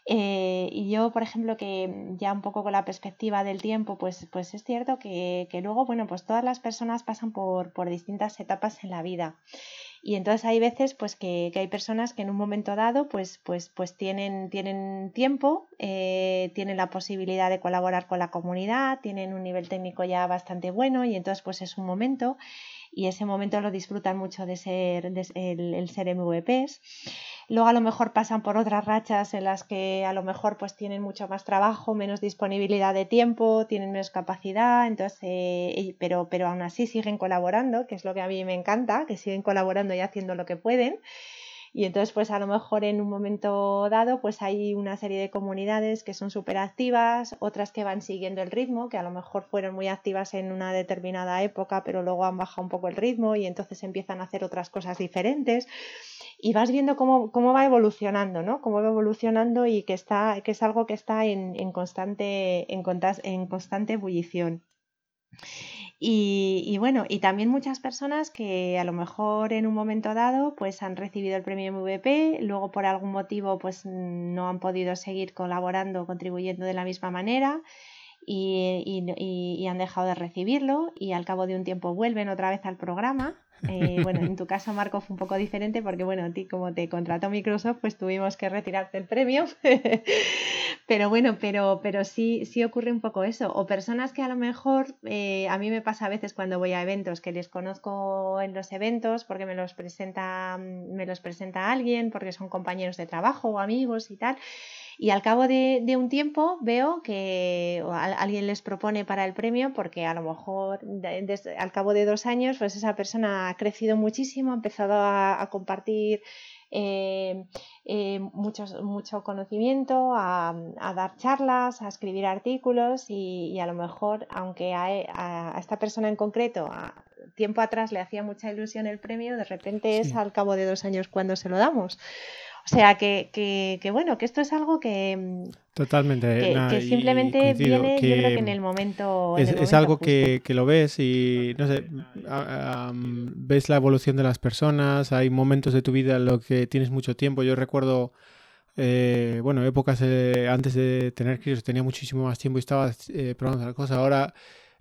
Eh, y yo, por ejemplo, que ya un poco con la perspectiva del tiempo, pues, pues es cierto que, que luego, bueno, pues todas las personas pasan por, por distintas etapas en la vida. Y entonces hay veces pues que, hay personas que en un momento dado pues, pues, pues tienen, tienen tiempo, eh, tienen la posibilidad de colaborar con la comunidad, tienen un nivel técnico ya bastante bueno y entonces pues es un momento y ese momento lo disfrutan mucho de ser el, el, ser MVPs. Luego a lo mejor pasan por otras rachas en las que a lo mejor pues tienen mucho más trabajo, menos disponibilidad de tiempo, tienen menos capacidad, entonces, eh, pero, pero aún así siguen colaborando, que es lo que a mí me encanta, que siguen colaborando y haciendo lo que pueden. Y entonces, pues a lo mejor en un momento dado, pues hay una serie de comunidades que son súper activas, otras que van siguiendo el ritmo, que a lo mejor fueron muy activas en una determinada época, pero luego han bajado un poco el ritmo y entonces empiezan a hacer otras cosas diferentes y vas viendo cómo, va evolucionando, ¿no? Cómo va evolucionando y que, está, que es algo que está en, constante, en, en constante ebullición. Y, bueno, y también muchas personas que a lo mejor en un momento dado pues han recibido el premio MVP, luego por algún motivo pues no han podido seguir colaborando, contribuyendo de la misma manera y han dejado de recibirlo y al cabo de un tiempo vuelven otra vez al programa eh, bueno, en tu caso, Marco, fue un poco diferente porque, bueno, a ti como te contrató Microsoft, pues tuvimos que retirarte el premio. pero bueno, pero, pero sí, sí ocurre un poco eso. O personas que a lo mejor, eh, a mí me pasa a veces cuando voy a eventos, que les conozco en los eventos porque me los presenta, me los presenta alguien, porque son compañeros de trabajo o amigos y tal. Y al cabo de, un tiempo veo que alguien les propone para el premio porque a lo mejor al cabo de dos años pues esa persona ha crecido muchísimo, ha empezado a, compartir eh, eh, mucho, conocimiento, a, dar charlas, a escribir artículos y, a lo mejor, aunque a, esta persona en concreto tiempo atrás le hacía mucha ilusión el premio, de repente es al cabo de dos años cuando se lo damos. O sea que, que, bueno, que esto es algo que. Mm, Totalmente. Que, simplemente viene, yo creo que en el momento. Es, algo que, lo ves y, no sé, ves la evolución de las personas. Hay momentos de tu vida en los que tienes mucho tiempo. Yo recuerdo. Eh, bueno, épocas eh, antes de tener críos tenía muchísimo más tiempo y estaba eh, probando las cosas. Ahora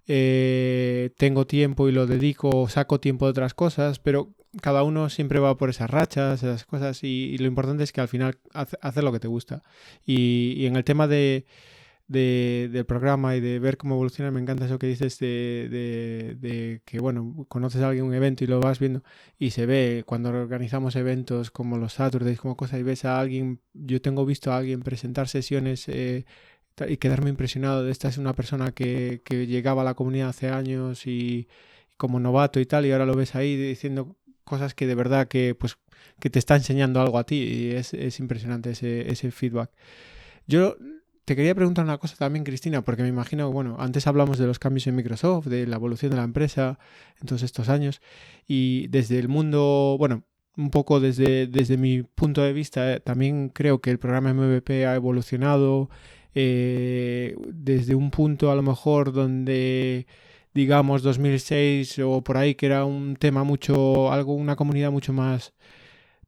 eh, tengo tiempo y lo dedico, saco tiempo de otras cosas, pero cada uno siempre va por esas rachas, esas cosas, y, lo importante es que al final hacer lo que te gusta. Y, en el tema de, del programa y de ver cómo evoluciona, me encanta eso que dices de, que, bueno, conoces a alguien un evento y lo vas viendo y se ve cuando organizamos eventos como los Saturdays, como cosas, y ves a alguien, yo tengo visto a alguien presentar sesiones. Eh, y quedarme impresionado de esta es una persona que, que llegaba a la comunidad hace años y como novato y tal, y ahora lo ves ahí diciendo cosas que de verdad que pues que te está enseñando algo a ti y es, es impresionante ese, ese feedback. Yo te quería preguntar una cosa también, Cristina, porque me imagino, bueno, antes hablamos de los cambios en Microsoft, de la evolución de la empresa en todos estos años, y desde el mundo, bueno, un poco desde, desde mi punto de vista, eh, también creo que el programa MVP ha evolucionado eh, desde un punto a lo mejor donde digamos 2006 o por ahí que era un tema mucho algo una comunidad mucho más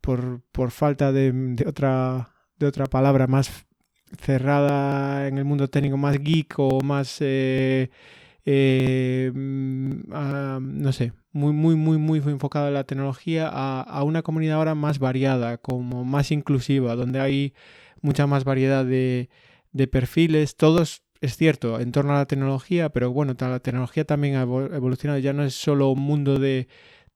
por, por falta de, otra de otra palabra más cerrada en el mundo técnico más geek o más, eh, eh, mm, no sé, muy, muy, muy, muy enfocada en la tecnología a, una comunidad ahora más variada, como más inclusiva, donde hay mucha más variedad de perfiles, todos es cierto, en torno a la tecnología, pero bueno, la tecnología también ha evolucionado, ya no es solo un mundo de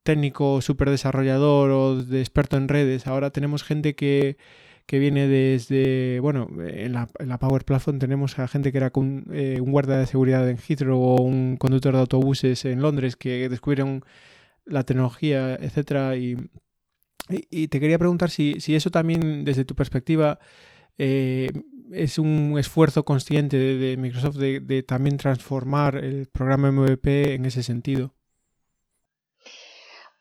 técnico super desarrollador o de experto en redes, ahora tenemos gente que que viene desde, bueno, en la, Power Platform tenemos a gente que era un, eh, un guardia de seguridad en Heathrow o un conductor de autobuses en Londres que descubrieron la tecnología, etcétera, y, y, te quería preguntar si, si, eso también, desde tu perspectiva, eh, es un esfuerzo consciente de, Microsoft de, de, también transformar el programa MVP en ese sentido.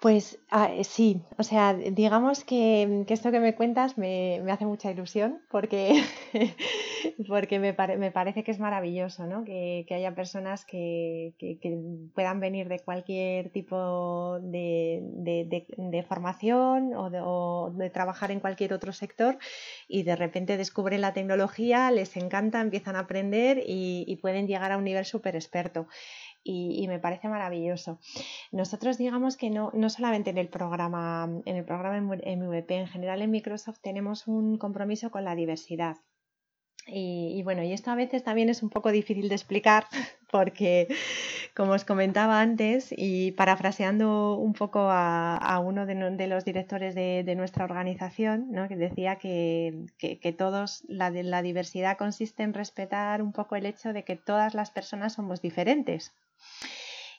Pues ah, eh, sí, o sea, digamos que, esto que me cuentas me, hace mucha ilusión porque, porque me, me, parece que es maravilloso, ¿no? Que, haya personas que, puedan venir de cualquier tipo de, formación o, de, trabajar en cualquier otro sector y de repente descubren la tecnología, les encanta, empiezan a aprender y, y pueden llegar a un nivel súper experto y, me parece maravilloso. Nosotros digamos que no, no solamente en el programa, en el programa MVP, en general en Microsoft tenemos un compromiso con la diversidad. Y, bueno, y esto a veces también es un poco difícil de explicar porque, como os comentaba antes, y parafraseando un poco a, uno de, los directores de, nuestra organización, ¿no? que decía que, que, todos, la, la diversidad consiste en respetar un poco el hecho de que todas las personas somos diferentes.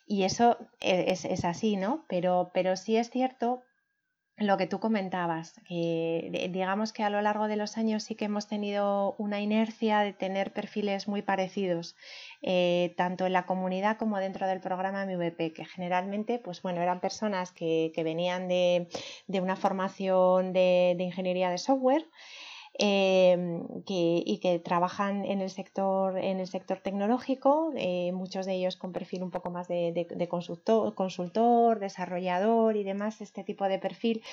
Y eso e, es, así, ¿no? Pero, pero sí es cierto lo que tú comentabas, que digamos que a lo largo de los años sí que hemos tenido una inercia de tener perfiles muy parecidos, eh, tanto en la comunidad como dentro del programa MVP, que generalmente pues bueno, eran personas que, venían de, una formación de ingeniería de software. Em, y que trabajan en el sector, en el sector tecnológico, eh, muchos de ellos con perfil un poco más de, consultor, consultor, desarrollador y demás, este tipo de perfil.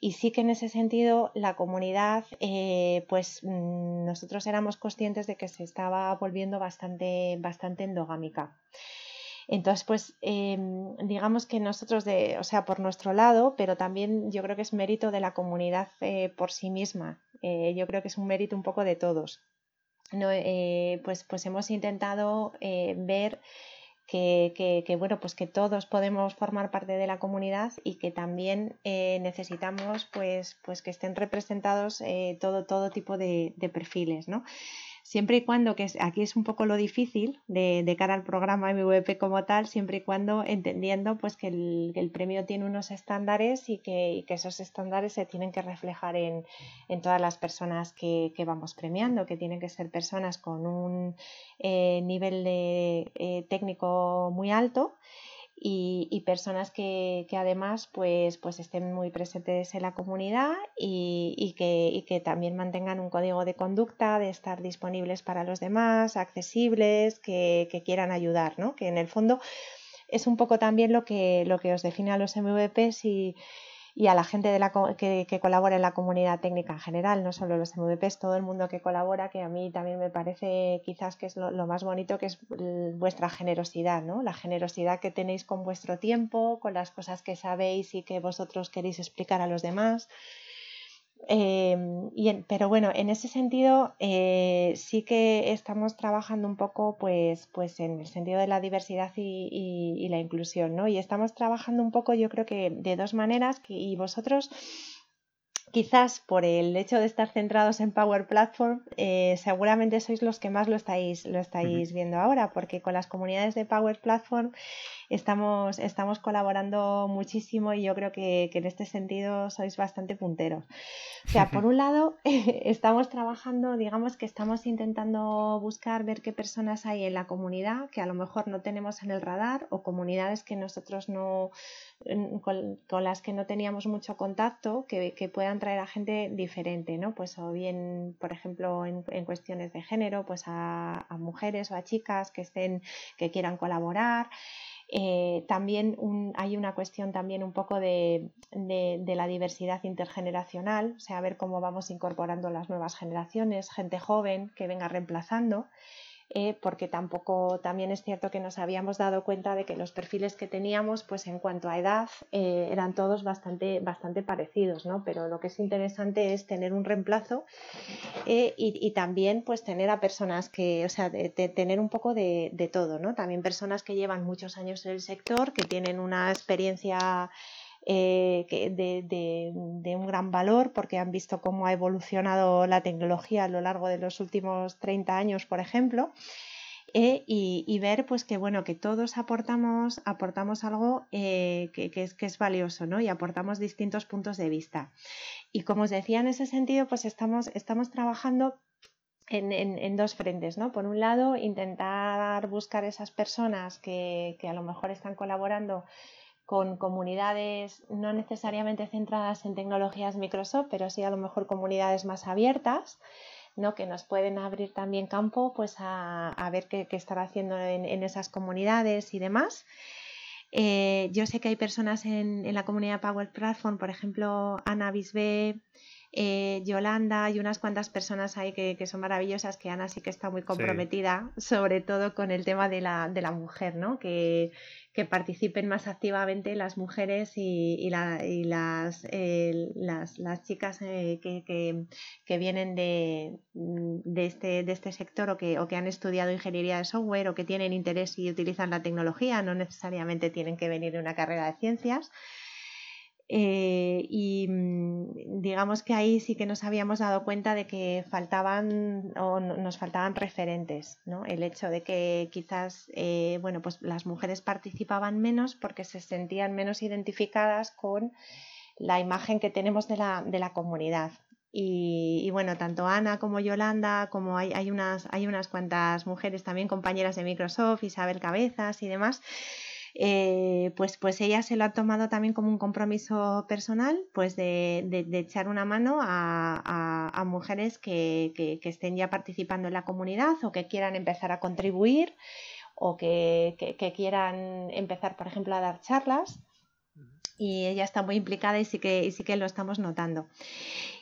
Y sí que en ese sentido la comunidad, eh, pues mm, nosotros éramos conscientes de que se estaba volviendo bastante, bastante endogámica. Entonces, pues em, digamos que nosotros, de, o sea, por nuestro lado, pero también yo creo que es mérito de la comunidad eh, por sí misma. Eh, yo creo que es un mérito un poco de todos. No, eh, pues, pues hemos intentado ver que, que, bueno, pues que todos podemos formar parte de la comunidad y que también necesitamos pues, pues que estén representados todo, todo tipo de, de perfiles, ¿no? Siempre y cuando, que aquí es un poco lo difícil de, cara al programa MVP como tal, siempre y cuando entendiendo pues que el, premio tiene unos estándares y que, esos estándares se tienen que reflejar en, todas las personas que, vamos premiando, que tienen que ser personas con un eh, nivel de, eh, técnico muy alto y, personas que, además pues, pues estén muy presentes en la comunidad y, que, que, también mantengan un código de conducta de estar disponibles para los demás, accesibles, que, quieran ayudar, ¿no? que en el fondo es un poco también lo que, lo que os define a los MVPs y y a la gente de la, que, que, colabora en la comunidad técnica en general, no solo los MVPs, todo el mundo que colabora, que a mí también me parece quizás que es lo, lo, más bonito, que es vuestra generosidad, ¿no? La generosidad que tenéis con vuestro tiempo, con las cosas que sabéis y que vosotros queréis explicar a los demás. Em, pero bueno, en ese sentido eh, sí que estamos trabajando un poco pues, pues en el sentido de la diversidad y, la inclusión, ¿no? Y estamos trabajando un poco, yo creo que de dos maneras, y vosotros quizás por el hecho de estar centrados en Power Platform, eh, seguramente sois los que más lo estáis, lo estáis viendo ahora, porque con las comunidades de Power Platform estamos, estamos colaborando muchísimo y yo creo que, en este sentido sois bastante punteros. O sea, por un lado, estamos trabajando, digamos que estamos intentando buscar, ver qué personas hay en la comunidad que a lo mejor no tenemos en el radar o comunidades que nosotros no, con, las que no teníamos mucho contacto, que, puedan traer a gente diferente, ¿no? Pues o bien, por ejemplo, en, cuestiones de género, pues a, a, mujeres o a chicas que estén, que quieran colaborar. Eh, también hay una cuestión también un poco de, de, la diversidad intergeneracional, o sea, ver cómo vamos incorporando las nuevas generaciones, gente joven que venga reemplazando. Eh, porque tampoco también es cierto que nos habíamos dado cuenta de que los perfiles que teníamos, pues en cuanto a edad, eh, eran todos bastante, bastante parecidos, ¿no? Pero lo que es interesante es tener un reemplazo eh, y, también pues tener a personas que, o sea, tener un poco de, de todo, ¿no? También personas que llevan muchos años en el sector, que tienen una experiencia eh, de, un gran valor porque han visto cómo ha evolucionado la tecnología a lo largo de los últimos 30 años, por ejemplo. Eh, y, ver pues que bueno que todos aportamos aportamos algo eh, que, es, que es valioso ¿no? y aportamos distintos puntos de vista y como os decía en ese sentido pues estamos, estamos trabajando en, en, dos frentes, ¿no? Por un lado, intentar buscar esas personas que, que, a lo mejor están colaborando con comunidades no necesariamente centradas en tecnologías Microsoft, pero sí a lo mejor comunidades más abiertas, ¿no? que nos pueden abrir también campo pues, a, ver qué, qué, están haciendo en, esas comunidades y demás. Eh, yo sé que hay personas en, la comunidad Power Platform, por ejemplo, Ana Bisbé, eh, Yolanda y unas cuantas personas ahí que, son maravillosas, que Ana sí que está muy comprometida, sobre todo con el tema de la, de la mujer, ¿no? que, que participen más activamente las mujeres y, las, las, chicas eh, que, vienen de, de, este, de este sector o que, o que han estudiado ingeniería de software o que tienen interés y utilizan la tecnología, no necesariamente tienen que venir de una carrera de ciencias. Eh, y mm, digamos que ahí sí que nos habíamos dado cuenta de que faltaban o nos faltaban referentes, ¿no? El hecho de que quizás eh, bueno, pues las mujeres participaban menos porque se sentían menos identificadas con la imagen que tenemos de la, de la comunidad. Y, bueno, tanto Ana como Yolanda, como hay, hay, unas, hay unas cuantas mujeres también compañeras de Microsoft, Isabel Cabezas y demás, eh, pues, pues ella se lo ha tomado también como un compromiso personal, pues de, echar una mano a, mujeres que, estén ya participando en la comunidad o que quieran empezar a contribuir o que, quieran empezar, por ejemplo, a dar charlas. Y ella está muy implicada y sí que, sí que lo estamos notando.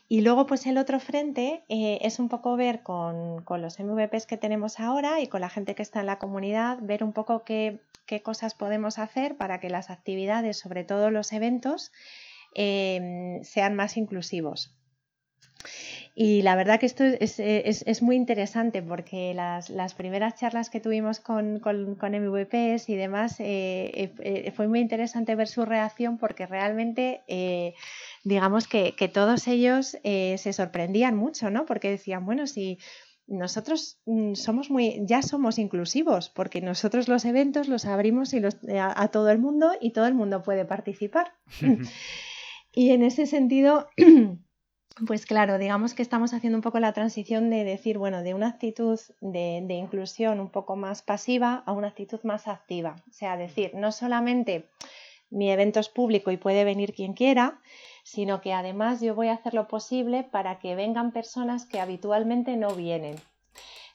Y luego, pues el otro frente eh, es un poco ver con, con, los MVPs que tenemos ahora y con la gente que está en la comunidad, ver un poco qué, qué cosas podemos hacer para que las actividades, sobre todo los eventos, em, sean más inclusivos. Y la verdad que esto es, muy interesante porque las, primeras charlas que tuvimos con, con, MVPs y demás, eh, eh, eh, fue muy interesante ver su reacción porque realmente, digamos que, que, todos ellos se sorprendían mucho, ¿no? Porque decían, bueno, si nosotros mm, somos muy, ya somos inclusivos, porque nosotros los eventos los abrimos y los, eh, a, todo el mundo y todo el mundo puede participar. y en ese sentido, pues claro, digamos que estamos haciendo un poco la transición de decir, bueno, de una actitud de, de inclusión un poco más pasiva a una actitud más activa. O sea, decir, no solamente mi evento es público y puede venir quien quiera, sino que además yo voy a hacer lo posible para que vengan personas que habitualmente no vienen.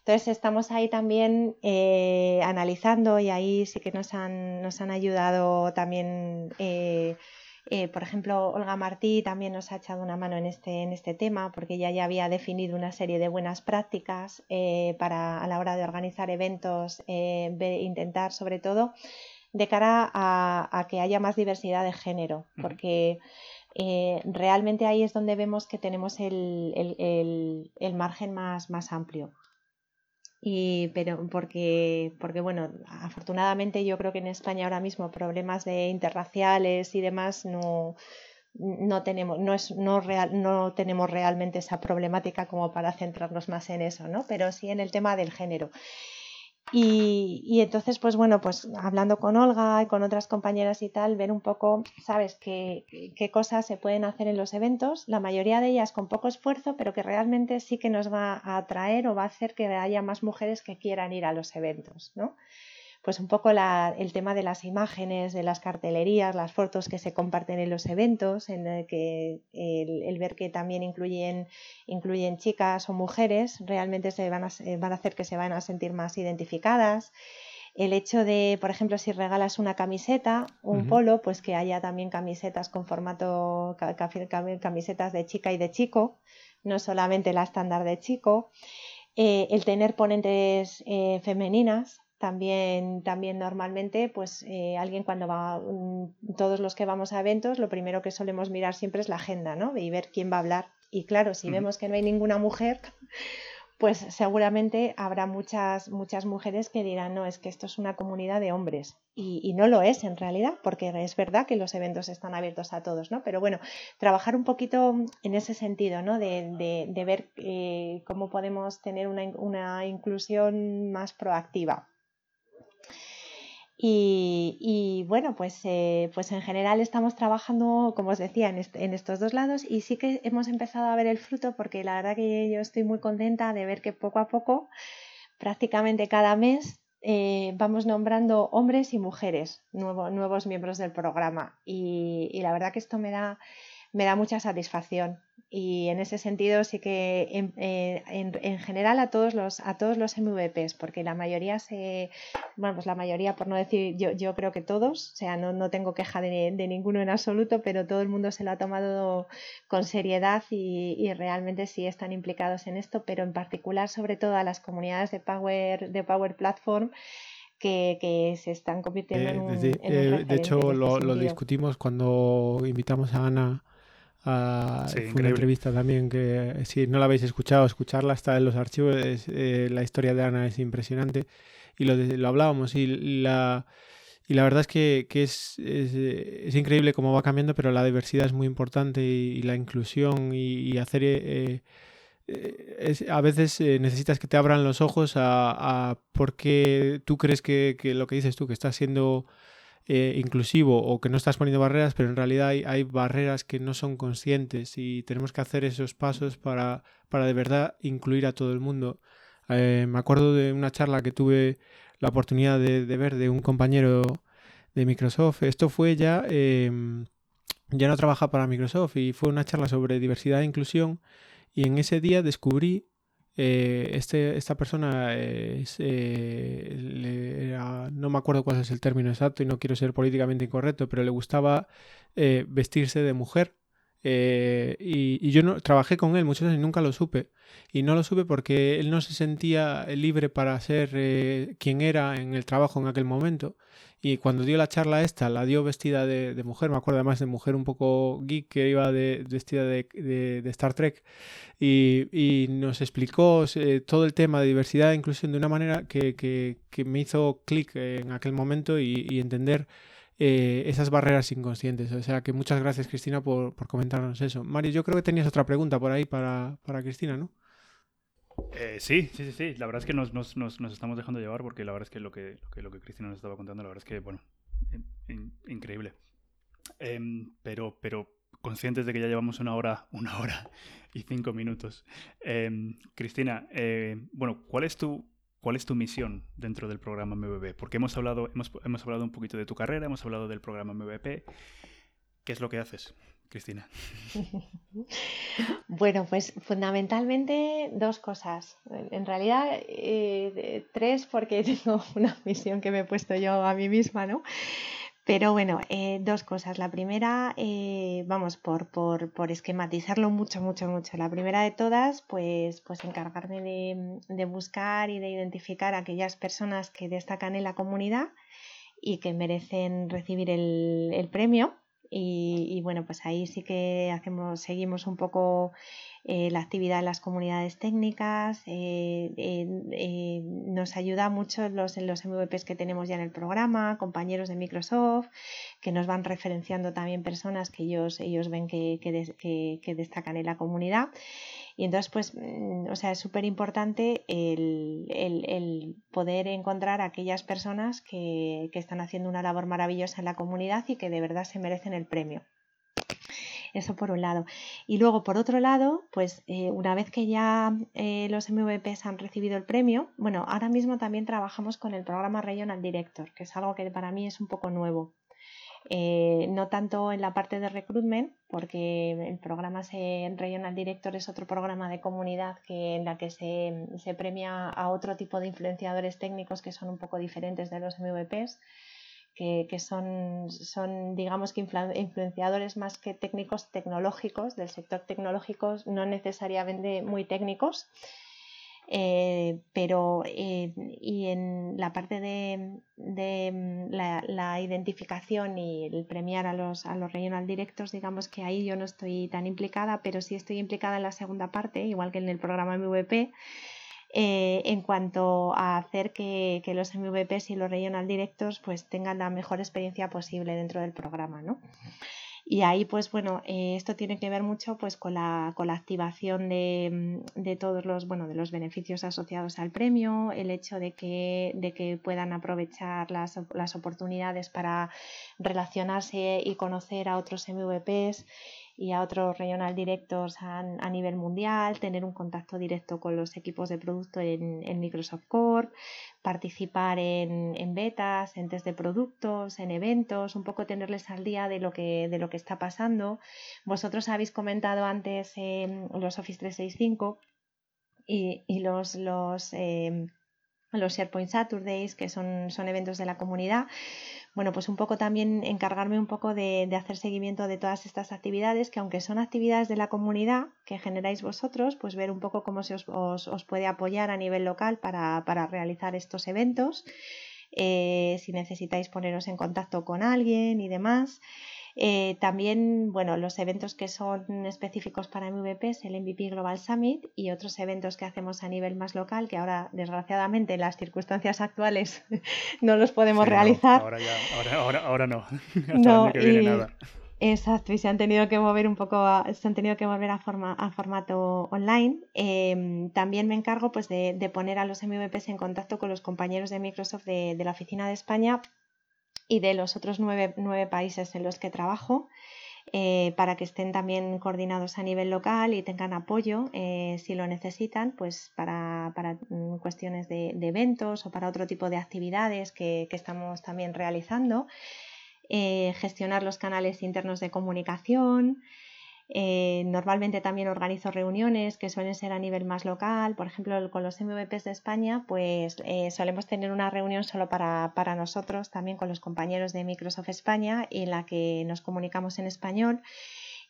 Entonces estamos ahí también eh, analizando y ahí sí que nos han, nos han ayudado también, eh, eh, por ejemplo, Olga Martí también nos ha echado una mano en este, en este tema porque ella ya había definido una serie de buenas prácticas para a la hora de organizar eventos, intentar sobre todo de cara a, que haya más diversidad de género, porque... Eh, realmente ahí es donde vemos que tenemos el, margen más, más amplio. Y, pero porque, porque, bueno, afortunadamente yo creo que en España ahora mismo problemas de interraciales y demás no, no tenemos, no es, no, real, no tenemos realmente esa problemática como para centrarnos más en eso, ¿no? Pero sí en el tema del género. Y, entonces, pues bueno, pues hablando con Olga y con otras compañeras y tal, ver un poco, ¿sabes?, qué, qué cosas se pueden hacer en los eventos, la mayoría de ellas con poco esfuerzo, pero que realmente sí que nos va a atraer o va a hacer que haya más mujeres que quieran ir a los eventos, ¿no? Pues un poco el tema de las imágenes, de las cartelerías, las fotos que se comparten en los eventos, en el que el, ver que también incluyen, incluyen chicas o mujeres, realmente se van a, van a hacer que se van a sentir más identificadas. El hecho de, por ejemplo, si regalas una camiseta, un polo, pues que haya también camisetas con formato, camisetas de chica y de chico, no solamente la estándar de chico. Eh, el tener ponentes eh, femeninas, también, también normalmente, pues eh, alguien cuando va, mm, todos los que vamos a eventos, lo primero que solemos mirar siempre es la agenda, ¿no? Y ver quién va a hablar. Y claro, si vemos que no hay ninguna mujer, pues seguramente habrá muchas, muchas mujeres que dirán, no, es que esto es una comunidad de hombres. Y, no lo es en realidad, porque es verdad que los eventos están abiertos a todos, ¿no? Pero bueno, trabajar un poquito en ese sentido, ¿no? De, de, ver eh, cómo podemos tener una, una inclusión más proactiva. Y, bueno, pues, eh, pues en general estamos trabajando, como os decía, en, estos dos lados y sí que hemos empezado a ver el fruto porque la verdad que yo estoy muy contenta de ver que poco a poco, prácticamente cada mes, eh, vamos nombrando hombres y mujeres, nuevos miembros del programa. Y, y, la verdad que esto me da, me da mucha satisfacción y en ese sentido sí que en, eh, en, general a todos los a todos los MVPs porque la mayoría se bueno pues la mayoría por no decir yo, yo creo que todos o sea no, no tengo queja de, de, ninguno en absoluto pero todo el mundo se lo ha tomado con seriedad y, y, realmente sí están implicados en esto pero en particular sobre todo a las comunidades de Power de Power Platform que, que, se están convirtiendo en un, eh, De hecho, lo, lo, discutimos cuando invitamos a Ana fue una entrevista también que si no la habéis escuchado, escucharla está en los archivos. Eh, la historia de Ana es impresionante y lo, lo hablábamos y la, y la verdad es que, que es, es, increíble cómo va cambiando, pero la diversidad es muy importante y, la inclusión y, hacer... Eh, eh, a veces necesitas que te abran los ojos a, a por qué tú crees que, que, lo que dices tú, que estás siendo eh, inclusivo o que no estás poniendo barreras, pero en realidad hay, barreras que no son conscientes y tenemos que hacer esos pasos para, para de verdad incluir a todo el mundo. Eh, me acuerdo de una charla que tuve la oportunidad de, ver de un compañero de Microsoft. Esto fue ya, em, ya no trabaja para Microsoft y fue una charla sobre diversidad e inclusión y en ese día descubrí eh, este, esta persona eh, no me acuerdo cuál es el término exacto y no quiero ser políticamente incorrecto, pero le gustaba eh, vestirse de mujer. y, yo no, trabajé con él muchos años y nunca lo supe. Y no lo supe porque él no se sentía libre para ser quien era en el trabajo en aquel momento. Y cuando dio la charla esta, la dio vestida de, mujer, me acuerdo además de mujer un poco geek que iba de, vestida de, Star Trek, y, nos explicó eh, todo el tema de diversidad e inclusión de una manera que, me hizo clic en aquel momento y, entender eh, esas barreras inconscientes. O sea que muchas gracias Cristina por, comentarnos eso. Mario, yo creo que tenías otra pregunta por ahí para, para Cristina, ¿no? Eh, sí, sí, sí, sí. La verdad es que nos, estamos dejando llevar porque la verdad es que lo que, Cristina nos estaba contando, la verdad es que, bueno, increíble. Em, pero, pero conscientes de que ya llevamos una hora, una hora y cinco minutos. Em, Cristina, eh, bueno, ¿cuál es tu ¿Cuál es tu misión dentro del programa MVP? Porque hemos hablado, hemos, hemos hablado un poquito de tu carrera, hemos hablado del programa MVP. ¿Qué es lo que haces? Cristina? bueno, pues fundamentalmente dos cosas. En realidad eh, tres porque tengo una misión que me he puesto yo a mí misma, ¿no? Pero bueno, eh, dos cosas. La primera, eh, vamos, por, por, por, esquematizarlo mucho, mucho, mucho. La primera de todas, pues, pues encargarme de, buscar y de identificar a aquellas personas que destacan en la comunidad y que merecen recibir el premio Y, bueno, pues ahí sí que hacemos, seguimos un poco eh, la actividad en las comunidades técnicas. Eh, eh, nos ayuda mucho los, los MVPs que tenemos ya en el programa, compañeros de Microsoft, que nos van referenciando también personas que ellos, ellos ven que, que destacan en la comunidad. Y entonces, pues, mm, o sea, es súper importante el, poder encontrar a aquellas personas que, están haciendo una labor maravillosa en la comunidad y que de verdad se merecen el premio. Eso por un lado. Y luego, por otro lado, pues eh, una vez que ya eh, los MVPs han recibido el premio, bueno, ahora mismo también trabajamos con el programa Regional Director, que es algo que para mí es un poco nuevo. Eh, no tanto en la parte de recruitment, porque el programa se, Regional Director es otro programa de comunidad que, en la que se, premia a otro tipo de influenciadores técnicos que son un poco diferentes de los MVPs. Que, que son, son, digamos que influenciadores más que técnicos tecnológicos, del sector tecnológico, no necesariamente muy técnicos, eh, pero eh, y en la parte de, mm, la, identificación y el premiar a los, a los regional directos, digamos que ahí yo no estoy tan implicada, pero sí estoy implicada en la segunda parte, igual que en el programa MVP. Eh, en cuanto a hacer que, que, los MVPs y los regional directos pues tengan la mejor experiencia posible dentro del programa, ¿no? Y ahí, pues bueno, eh, esto tiene que ver mucho pues, con, la, con la activación de, mm, de, todos los, bueno, de los beneficios asociados al premio, el hecho de que, de que puedan aprovechar las, las oportunidades para relacionarse y conocer a otros MVPs y a otros regional directos a, nivel mundial, tener un contacto directo con los equipos de producto en, Microsoft Core, participar en, betas, en test de productos, en eventos, un poco tenerles al día de lo que, de lo que está pasando. Vosotros habéis comentado antes em, los Office 365 y, y los, los em, los SharePoint Saturdays, que son, son eventos de la comunidad, bueno, pues un poco también encargarme un poco de, hacer seguimiento de todas estas actividades, que aunque son actividades de la comunidad que generáis vosotros, pues ver un poco cómo se os, puede apoyar a nivel local para, realizar estos eventos, eh, si necesitáis poneros en contacto con alguien y demás. Eh, también, bueno, los eventos que son específicos para MVP es el MVP Global Summit y otros eventos que hacemos a nivel más local, que ahora, desgraciadamente, en las circunstancias actuales no los podemos realizar. ahora, ya, ahora, ahora, no. no Exacto, y se han tenido que mover un poco, se han tenido que mover a, forma, a formato online. Em, también me encargo pues, de, poner a los MVPs en contacto con los compañeros de Microsoft de, de la oficina de España y de los otros nueve, países en los que trabajo. Eh, para que estén también coordinados a nivel local y tengan apoyo eh, si lo necesitan, pues para, mm, cuestiones de, eventos o para otro tipo de actividades que, que estamos también realizando. Eh, gestionar los canales internos de comunicación, eh, normalmente también organizo reuniones que suelen ser a nivel más local. Por ejemplo, con los MVPs de España, pues eh, solemos tener una reunión solo para, para, nosotros, también con los compañeros de Microsoft España, en la que nos comunicamos en español.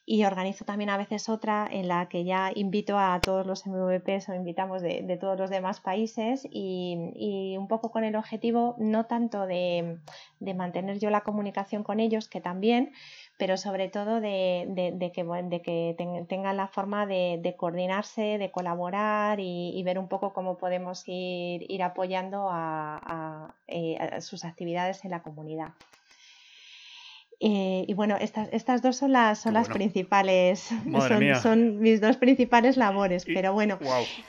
Y organizo también a veces otra en la que ya invito a todos los MVPs o invitamos de, todos los demás países y, y, un poco con el objetivo no tanto de, de mantener yo la comunicación con ellos, que también, pero sobre todo de, que, de que tengan la forma de, coordinarse, de colaborar y, ver un poco cómo podemos ir, apoyando eh, a sus actividades en la comunidad. Eh, y bueno, estas, estas dos son las, son las principales, son, mis dos principales labores, pero bueno.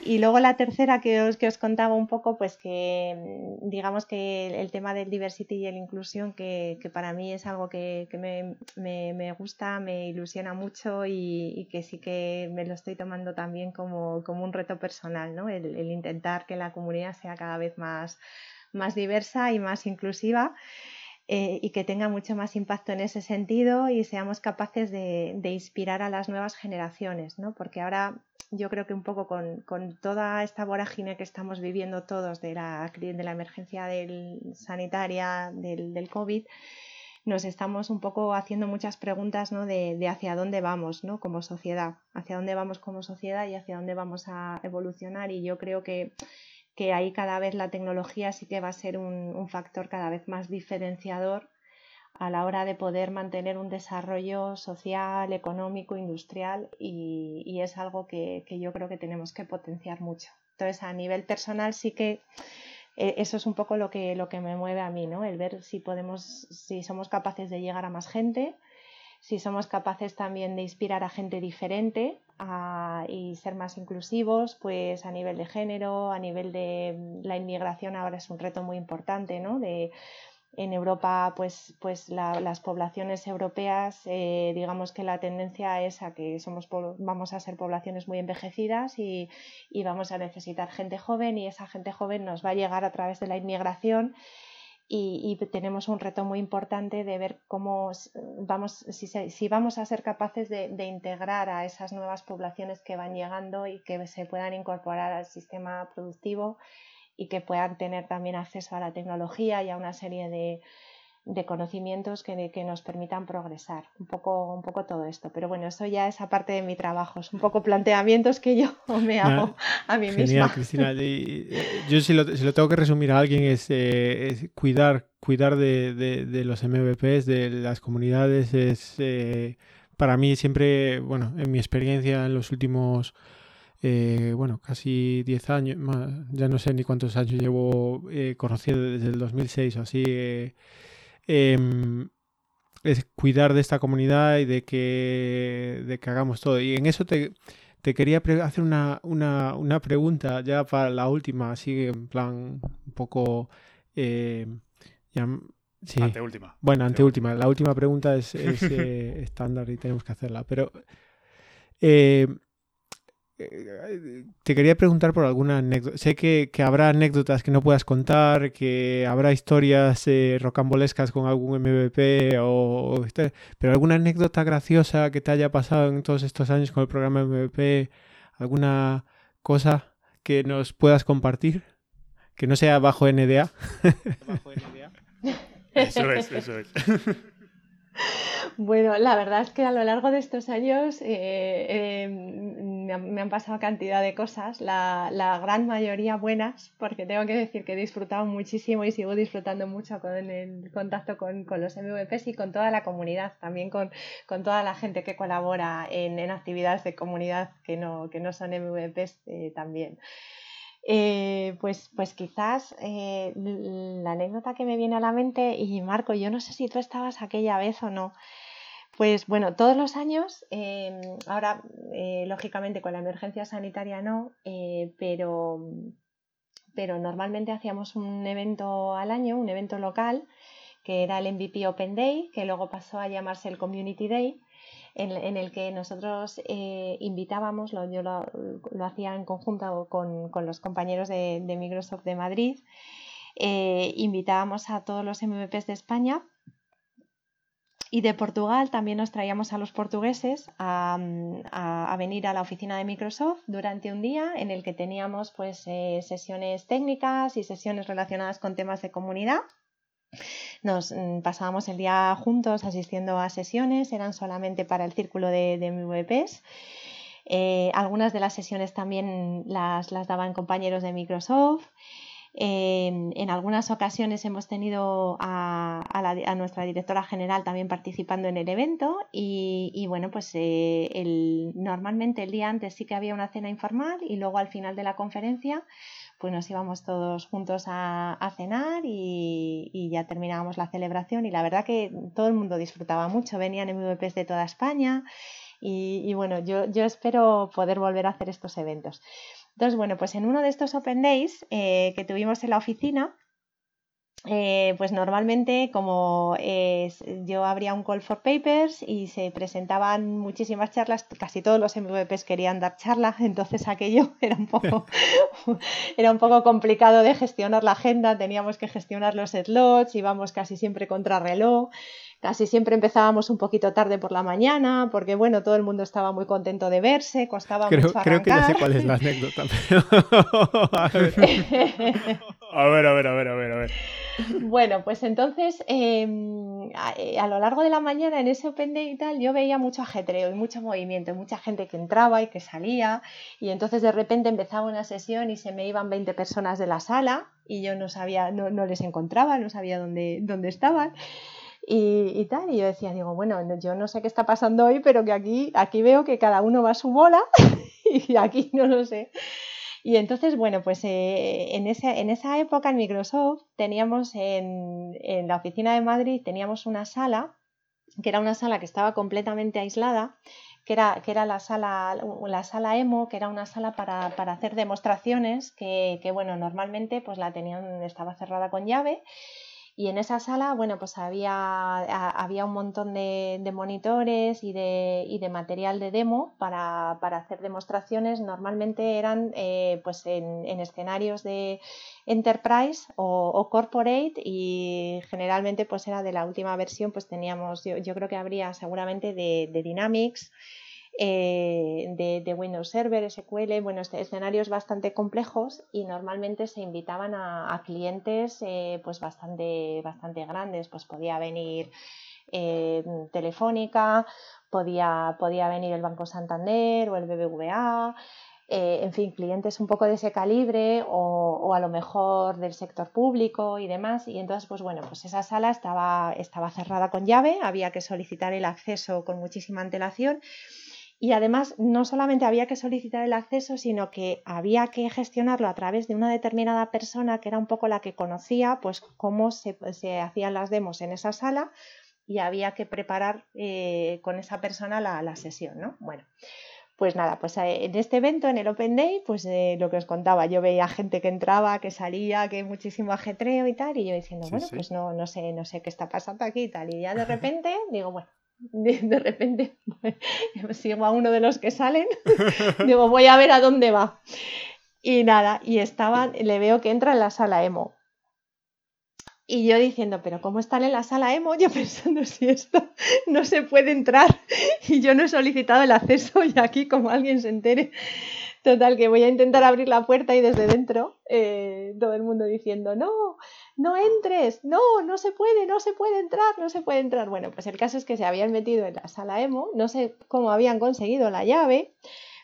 Y luego la tercera que os, que os contaba un poco, pues que mm, digamos que el, tema del diversity y la inclusión, que, que, para mí es algo que, que me, me, me, gusta, me ilusiona mucho y, y, que sí que me lo estoy tomando también como, como un reto personal, ¿no? El, el intentar que la comunidad sea cada vez más, más diversa y más inclusiva. Eh, y que tenga mucho más impacto en ese sentido y seamos capaces de, inspirar a las nuevas generaciones, ¿no? Porque ahora yo creo que un poco con, toda esta vorágine que estamos viviendo todos de la, de la emergencia sanitaria del, del COVID, nos estamos un poco haciendo muchas preguntas ¿no? de, de, hacia dónde vamos ¿no? como sociedad, hacia dónde vamos como sociedad y hacia dónde vamos a evolucionar. Y yo creo que que ahí cada vez la tecnología sí que va a ser un, factor cada vez más diferenciador a la hora de poder mantener un desarrollo social, económico, industrial y, es algo que, yo creo que tenemos que potenciar mucho. Entonces, a nivel personal sí que eh, eso es un poco lo que, lo que me mueve a mí, ¿no? El ver si podemos, si somos capaces de llegar a más gente, si somos capaces también de inspirar a gente diferente y ser más inclusivos, pues a nivel de género, a nivel de mm, la inmigración ahora es un reto muy importante, ¿no? De, en Europa, pues, pues las poblaciones europeas, eh, digamos que la tendencia es a que somos, vamos a ser poblaciones muy envejecidas y, y, vamos a necesitar gente joven y esa gente joven nos va a llegar a través de la inmigración y, tenemos un reto muy importante de ver cómo vamos, si, vamos a ser capaces de, integrar a esas nuevas poblaciones que van llegando y que se puedan incorporar al sistema productivo y que puedan tener también acceso a la tecnología y a una serie de, de conocimientos que, que, nos permitan progresar. Un poco, un poco todo esto. Pero bueno, eso ya es aparte de mi trabajo. Es un poco planteamientos que yo me hago a mí genial, Cristina. yo si lo, si lo, tengo que resumir a alguien es, eh, cuidar, cuidar de, de, los MVPs, de las comunidades. Es eh, para mí siempre, bueno, en mi experiencia en los últimos... Eh, bueno, casi 10 años, ya no sé ni cuántos años llevo conociendo desde el 2006 o así, Em, es cuidar de esta comunidad y de que, de que hagamos todo. Y en eso te, te quería hacer una, una, una, pregunta ya para la última, así en plan un poco... Eh, sí. Anteúltima. Bueno, anteúltima. La última pregunta es, es eh, estándar y tenemos que hacerla. Pero eh, te quería preguntar por alguna anécdota. Sé que, habrá anécdotas que no puedas contar, que habrá historias eh, rocambolescas con algún MVP, o, pero alguna anécdota graciosa que te haya pasado en todos estos años con el programa MVP, alguna cosa que nos puedas compartir, que no sea bajo NDA. bajo NDA. Eso es, eso es. Bueno, la verdad es que a lo largo de estos años eh, em, me, han, pasado cantidad de cosas, la, gran mayoría buenas, porque tengo que decir que he disfrutado muchísimo y sigo disfrutando mucho con el contacto con, los MVPs y con toda la comunidad, también con, toda la gente que colabora en, actividades de comunidad que no, que no son MVPs eh, también. Eh, pues, pues quizás eh, la anécdota que me viene a la mente, y Marco, yo no sé si tú estabas aquella vez o no, pues bueno, todos los años, em, ahora eh, lógicamente con la emergencia sanitaria no, pero, pero normalmente hacíamos un evento al año, un evento local, que era el MVP Open Day, que luego pasó a llamarse el Community Day en, el que nosotros eh, invitábamos, yo lo, hacía en conjunto con, los compañeros de, Microsoft de Madrid, eh, invitábamos a todos los MVPs de España y de Portugal también nos traíamos a los portugueses a, venir a la oficina de Microsoft durante un día en el que teníamos pues, eh, sesiones técnicas y sesiones relacionadas con temas de comunidad. Nos mm, pasábamos el día juntos asistiendo a sesiones, eran solamente para el círculo de, MVPs. Eh, algunas de las sesiones también las, daban compañeros de Microsoft. En algunas ocasiones hemos tenido a, nuestra directora general también participando en el evento y, bueno, pues eh, normalmente el día antes sí que había una cena informal y luego al final de la conferencia pues nos íbamos todos juntos a, cenar y, ya terminábamos la celebración y la verdad que todo el mundo disfrutaba mucho, venían MVPs de toda España y, bueno, yo, espero poder volver a hacer estos eventos. Entonces, bueno, pues en uno de estos Open Days eh, que tuvimos en la oficina, eh, pues normalmente como yo abría un call for papers y se presentaban muchísimas charlas, casi todos los MVPs querían dar charlas, entonces aquello era un poco, era un poco complicado de gestionar la agenda, teníamos que gestionar los slots, íbamos casi siempre contra reloj. Casi siempre empezábamos un poquito tarde por la mañana, porque bueno, todo el mundo estaba muy contento de verse, costaba creo, mucho Creo que ya sé cuál es la anécdota. a ver, a ver, a ver, a ver, a ver. Bueno, pues entonces em, a, lo largo de la mañana en ese Open Day y tal, yo veía mucho ajetreo y mucho movimiento, mucha gente que entraba y que salía, y entonces de repente empezaba una sesión y se me iban 20 personas de la sala y yo no sabía, no, no les encontraba, no sabía dónde, dónde estaban. Y, tal. Y yo decía, digo, bueno, yo no sé qué está pasando hoy, pero que aquí, aquí veo que cada uno va a su bola y aquí no lo sé. Y entonces, bueno, pues eh, en, en esa época en Microsoft teníamos en, en la oficina de Madrid, teníamos una sala, que era una sala que estaba completamente aislada, que era, que era la, sala, la sala EMO, que era una sala para, para hacer demostraciones, que, que, bueno, normalmente pues la tenían, estaba cerrada con llave y en esa sala, bueno, pues había, había un montón de, monitores y de, y de, material de demo para, hacer demostraciones. Normalmente eran eh, pues en, escenarios de enterprise o, corporate y generalmente pues era de la última versión, pues teníamos, yo, creo que habría seguramente de Dynamics. Eh, de, Windows Server, SQL, bueno, este, escenarios bastante complejos y normalmente se invitaban a, clientes eh, pues bastante, bastante grandes, pues podía venir eh, Telefónica, podía, podía venir el Banco Santander o el BBVA, en fin, clientes un poco de ese calibre o, o, a lo mejor del sector público y demás. Y entonces, pues bueno, pues esa sala estaba, estaba cerrada con llave, había que solicitar el acceso con muchísima antelación y además no solamente había que solicitar el acceso, sino que había que gestionarlo a través de una determinada persona que era un poco la que conocía pues cómo se, hacían las demos en esa sala y había que preparar eh, con esa persona la, sesión, ¿no? Bueno, pues nada, pues eh, en este evento, en el Open Day, pues eh, lo que os contaba, yo veía gente que entraba, que salía, que muchísimo ajetreo y tal, y yo diciendo, bueno, pues no, no sé, no sé qué está pasando aquí y tal, y ya de repente digo, bueno, de, repente sigo a uno de los que salen, digo, voy a ver a dónde va. Y nada, y estaban, le veo que entra en la sala emo. Y yo diciendo, pero ¿cómo están en la sala emo? Yo pensando, si esto no se puede entrar y yo no he solicitado el acceso y aquí como alguien se entere. Total, que voy a intentar abrir la puerta y desde dentro eh, todo el mundo diciendo, no, no entres, no, no se puede, no se puede entrar, no se puede entrar. Bueno, pues el caso es que se habían metido en la sala emo, no sé cómo habían conseguido la llave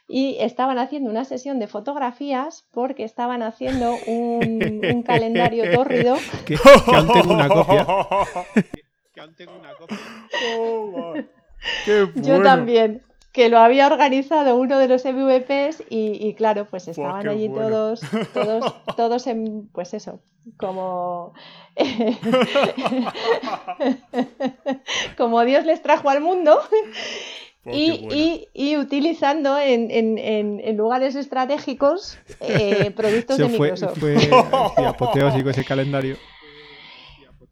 y estaban haciendo una sesión de fotografías porque estaban haciendo un, calendario tórrido. Que, aún tengo una copia. que aún tengo una copia. Oh, Yo también que lo había organizado uno de los MVPs y, claro, pues estaban allí todos, todos, todos en, pues eso, como, como Dios les trajo al mundo. y, utilizando en, lugares estratégicos eh, productos de Microsoft. Fue, apoteósico ese calendario.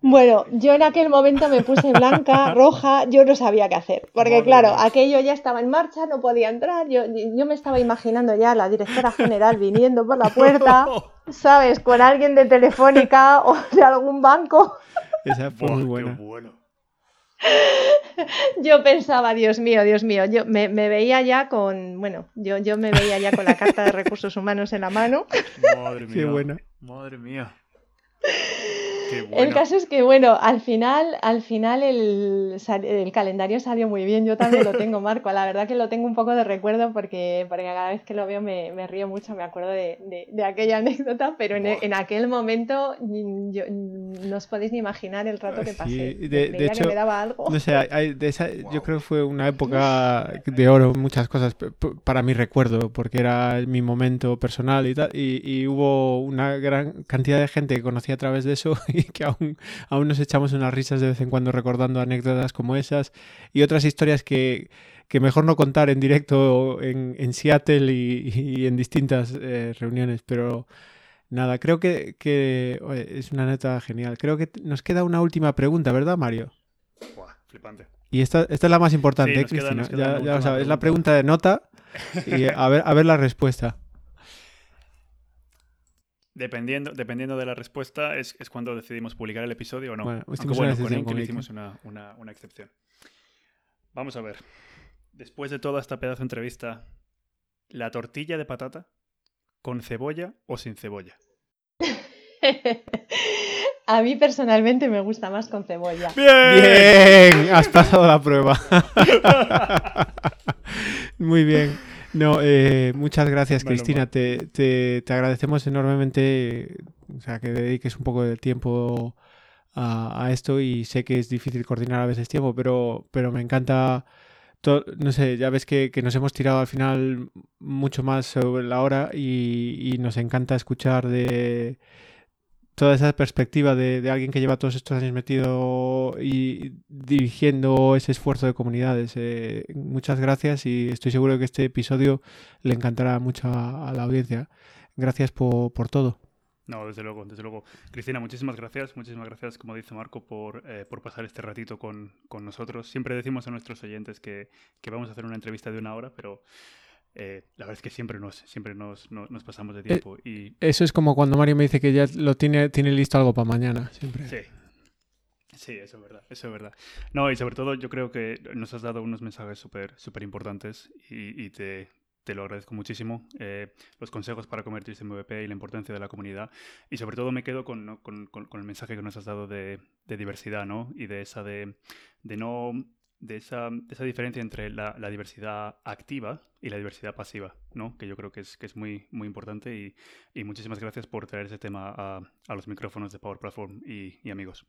Bueno, yo en aquel momento me puse blanca, roja, yo no sabía qué hacer, porque claro, aquello ya estaba en marcha, no podía entrar, yo, yo me estaba imaginando ya la directora general viniendo por la puerta, ¿sabes? Con alguien de Telefónica o de algún banco. Esa fue muy buena. Yo pensaba, Dios mío, Dios mío, yo me, veía ya con, bueno, yo, yo me veía ya con la carta de recursos humanos en la mano. Madre mía. Qué buena. Madre mía. El caso es que, bueno, al final, al final el, el, calendario salió muy bien. Yo también lo tengo, Marco. La verdad que lo tengo un poco de recuerdo porque, porque cada vez que lo veo me, me río mucho, me acuerdo de, de, aquella anécdota, pero en, en, aquel momento yo, no os podéis ni imaginar el rato que pasé. de, hecho, me daba algo. No sé, yo creo que fue una época de oro, muchas cosas para mi recuerdo, porque era mi momento personal y tal, y, y hubo una gran cantidad de gente que conocí a través de eso y que aún, aún nos echamos unas risas de vez en cuando recordando anécdotas como esas y otras historias que, mejor no contar en directo en, en Seattle y, en distintas eh, reuniones, pero nada, creo que, es una neta genial. Creo que nos queda una última pregunta, ¿verdad, Mario? flipante. Y esta, esta es la más importante, ¿eh, Cristina. ya, lo sabes, es la pregunta de nota y a ver, a ver la respuesta. Dependiendo, dependiendo de la respuesta es, es, cuando decidimos publicar el episodio o no. Bueno, Aunque bueno, con hicimos una, una, una, excepción. Vamos a ver. Después de toda esta pedazo de entrevista, ¿la tortilla de patata con cebolla o sin cebolla? a mí personalmente me gusta más con cebolla. Bien, has pasado la prueba. Muy bien. No, eh, muchas gracias, Cristina. Te, te, agradecemos enormemente o sea, que dediques un poco de tiempo a, esto y sé que es difícil coordinar a veces tiempo, pero, pero me encanta, no sé, ya ves que, nos hemos tirado al final mucho más sobre la hora y, nos encanta escuchar de toda esa perspectiva de, alguien que lleva todos estos años metido y dirigiendo ese esfuerzo de comunidades. Eh, muchas gracias y estoy seguro que este episodio le encantará mucho a, la audiencia. Gracias por todo. No, desde luego, desde luego. Cristina, muchísimas gracias, muchísimas gracias, como dice Marco, por, eh, por pasar este ratito con, con, nosotros. Siempre decimos a nuestros oyentes que, que, vamos a hacer una entrevista de una hora, pero eh, la verdad es que siempre nos, siempre nos, nos, pasamos de eh, tiempo. y... Eso es como cuando Mario me dice que ya lo tiene, tiene listo algo para mañana, siempre. Sí. Sí, eso es verdad, eso es verdad. No, y sobre todo yo creo que nos has dado unos mensajes súper súper importantes y, y te, te lo agradezco muchísimo. Eh, los consejos para convertirse en MVP y la importancia de la comunidad. Y sobre todo me quedo con, con, con, el mensaje que nos has dado de, de, diversidad, ¿no? Y de esa de, de no de esa, de esa, diferencia entre la, la, diversidad activa y la diversidad pasiva, ¿no? Que yo creo que es, que es muy, muy importante y, y muchísimas gracias por traer ese tema a, a los micrófonos de Power Platform y, y amigos.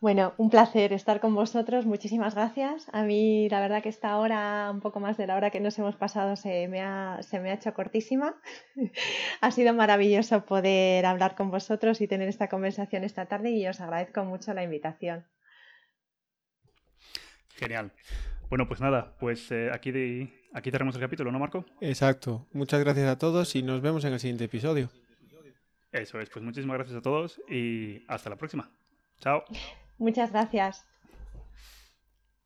Bueno, un placer estar con vosotros. Muchísimas gracias. A mí la verdad que esta hora, un poco más de la hora que nos hemos pasado, se me ha, se me ha hecho cortísima. ha sido maravilloso poder hablar con vosotros y tener esta conversación esta tarde y os agradezco mucho la invitación. Genial. Bueno, pues nada, pues eh, aquí, de, aquí cerramos el capítulo, ¿no, Marco? Exacto. Muchas gracias a todos y nos vemos en el siguiente episodio. Eso es, pues muchísimas gracias a todos y hasta la próxima. Chao. Muchas gracias.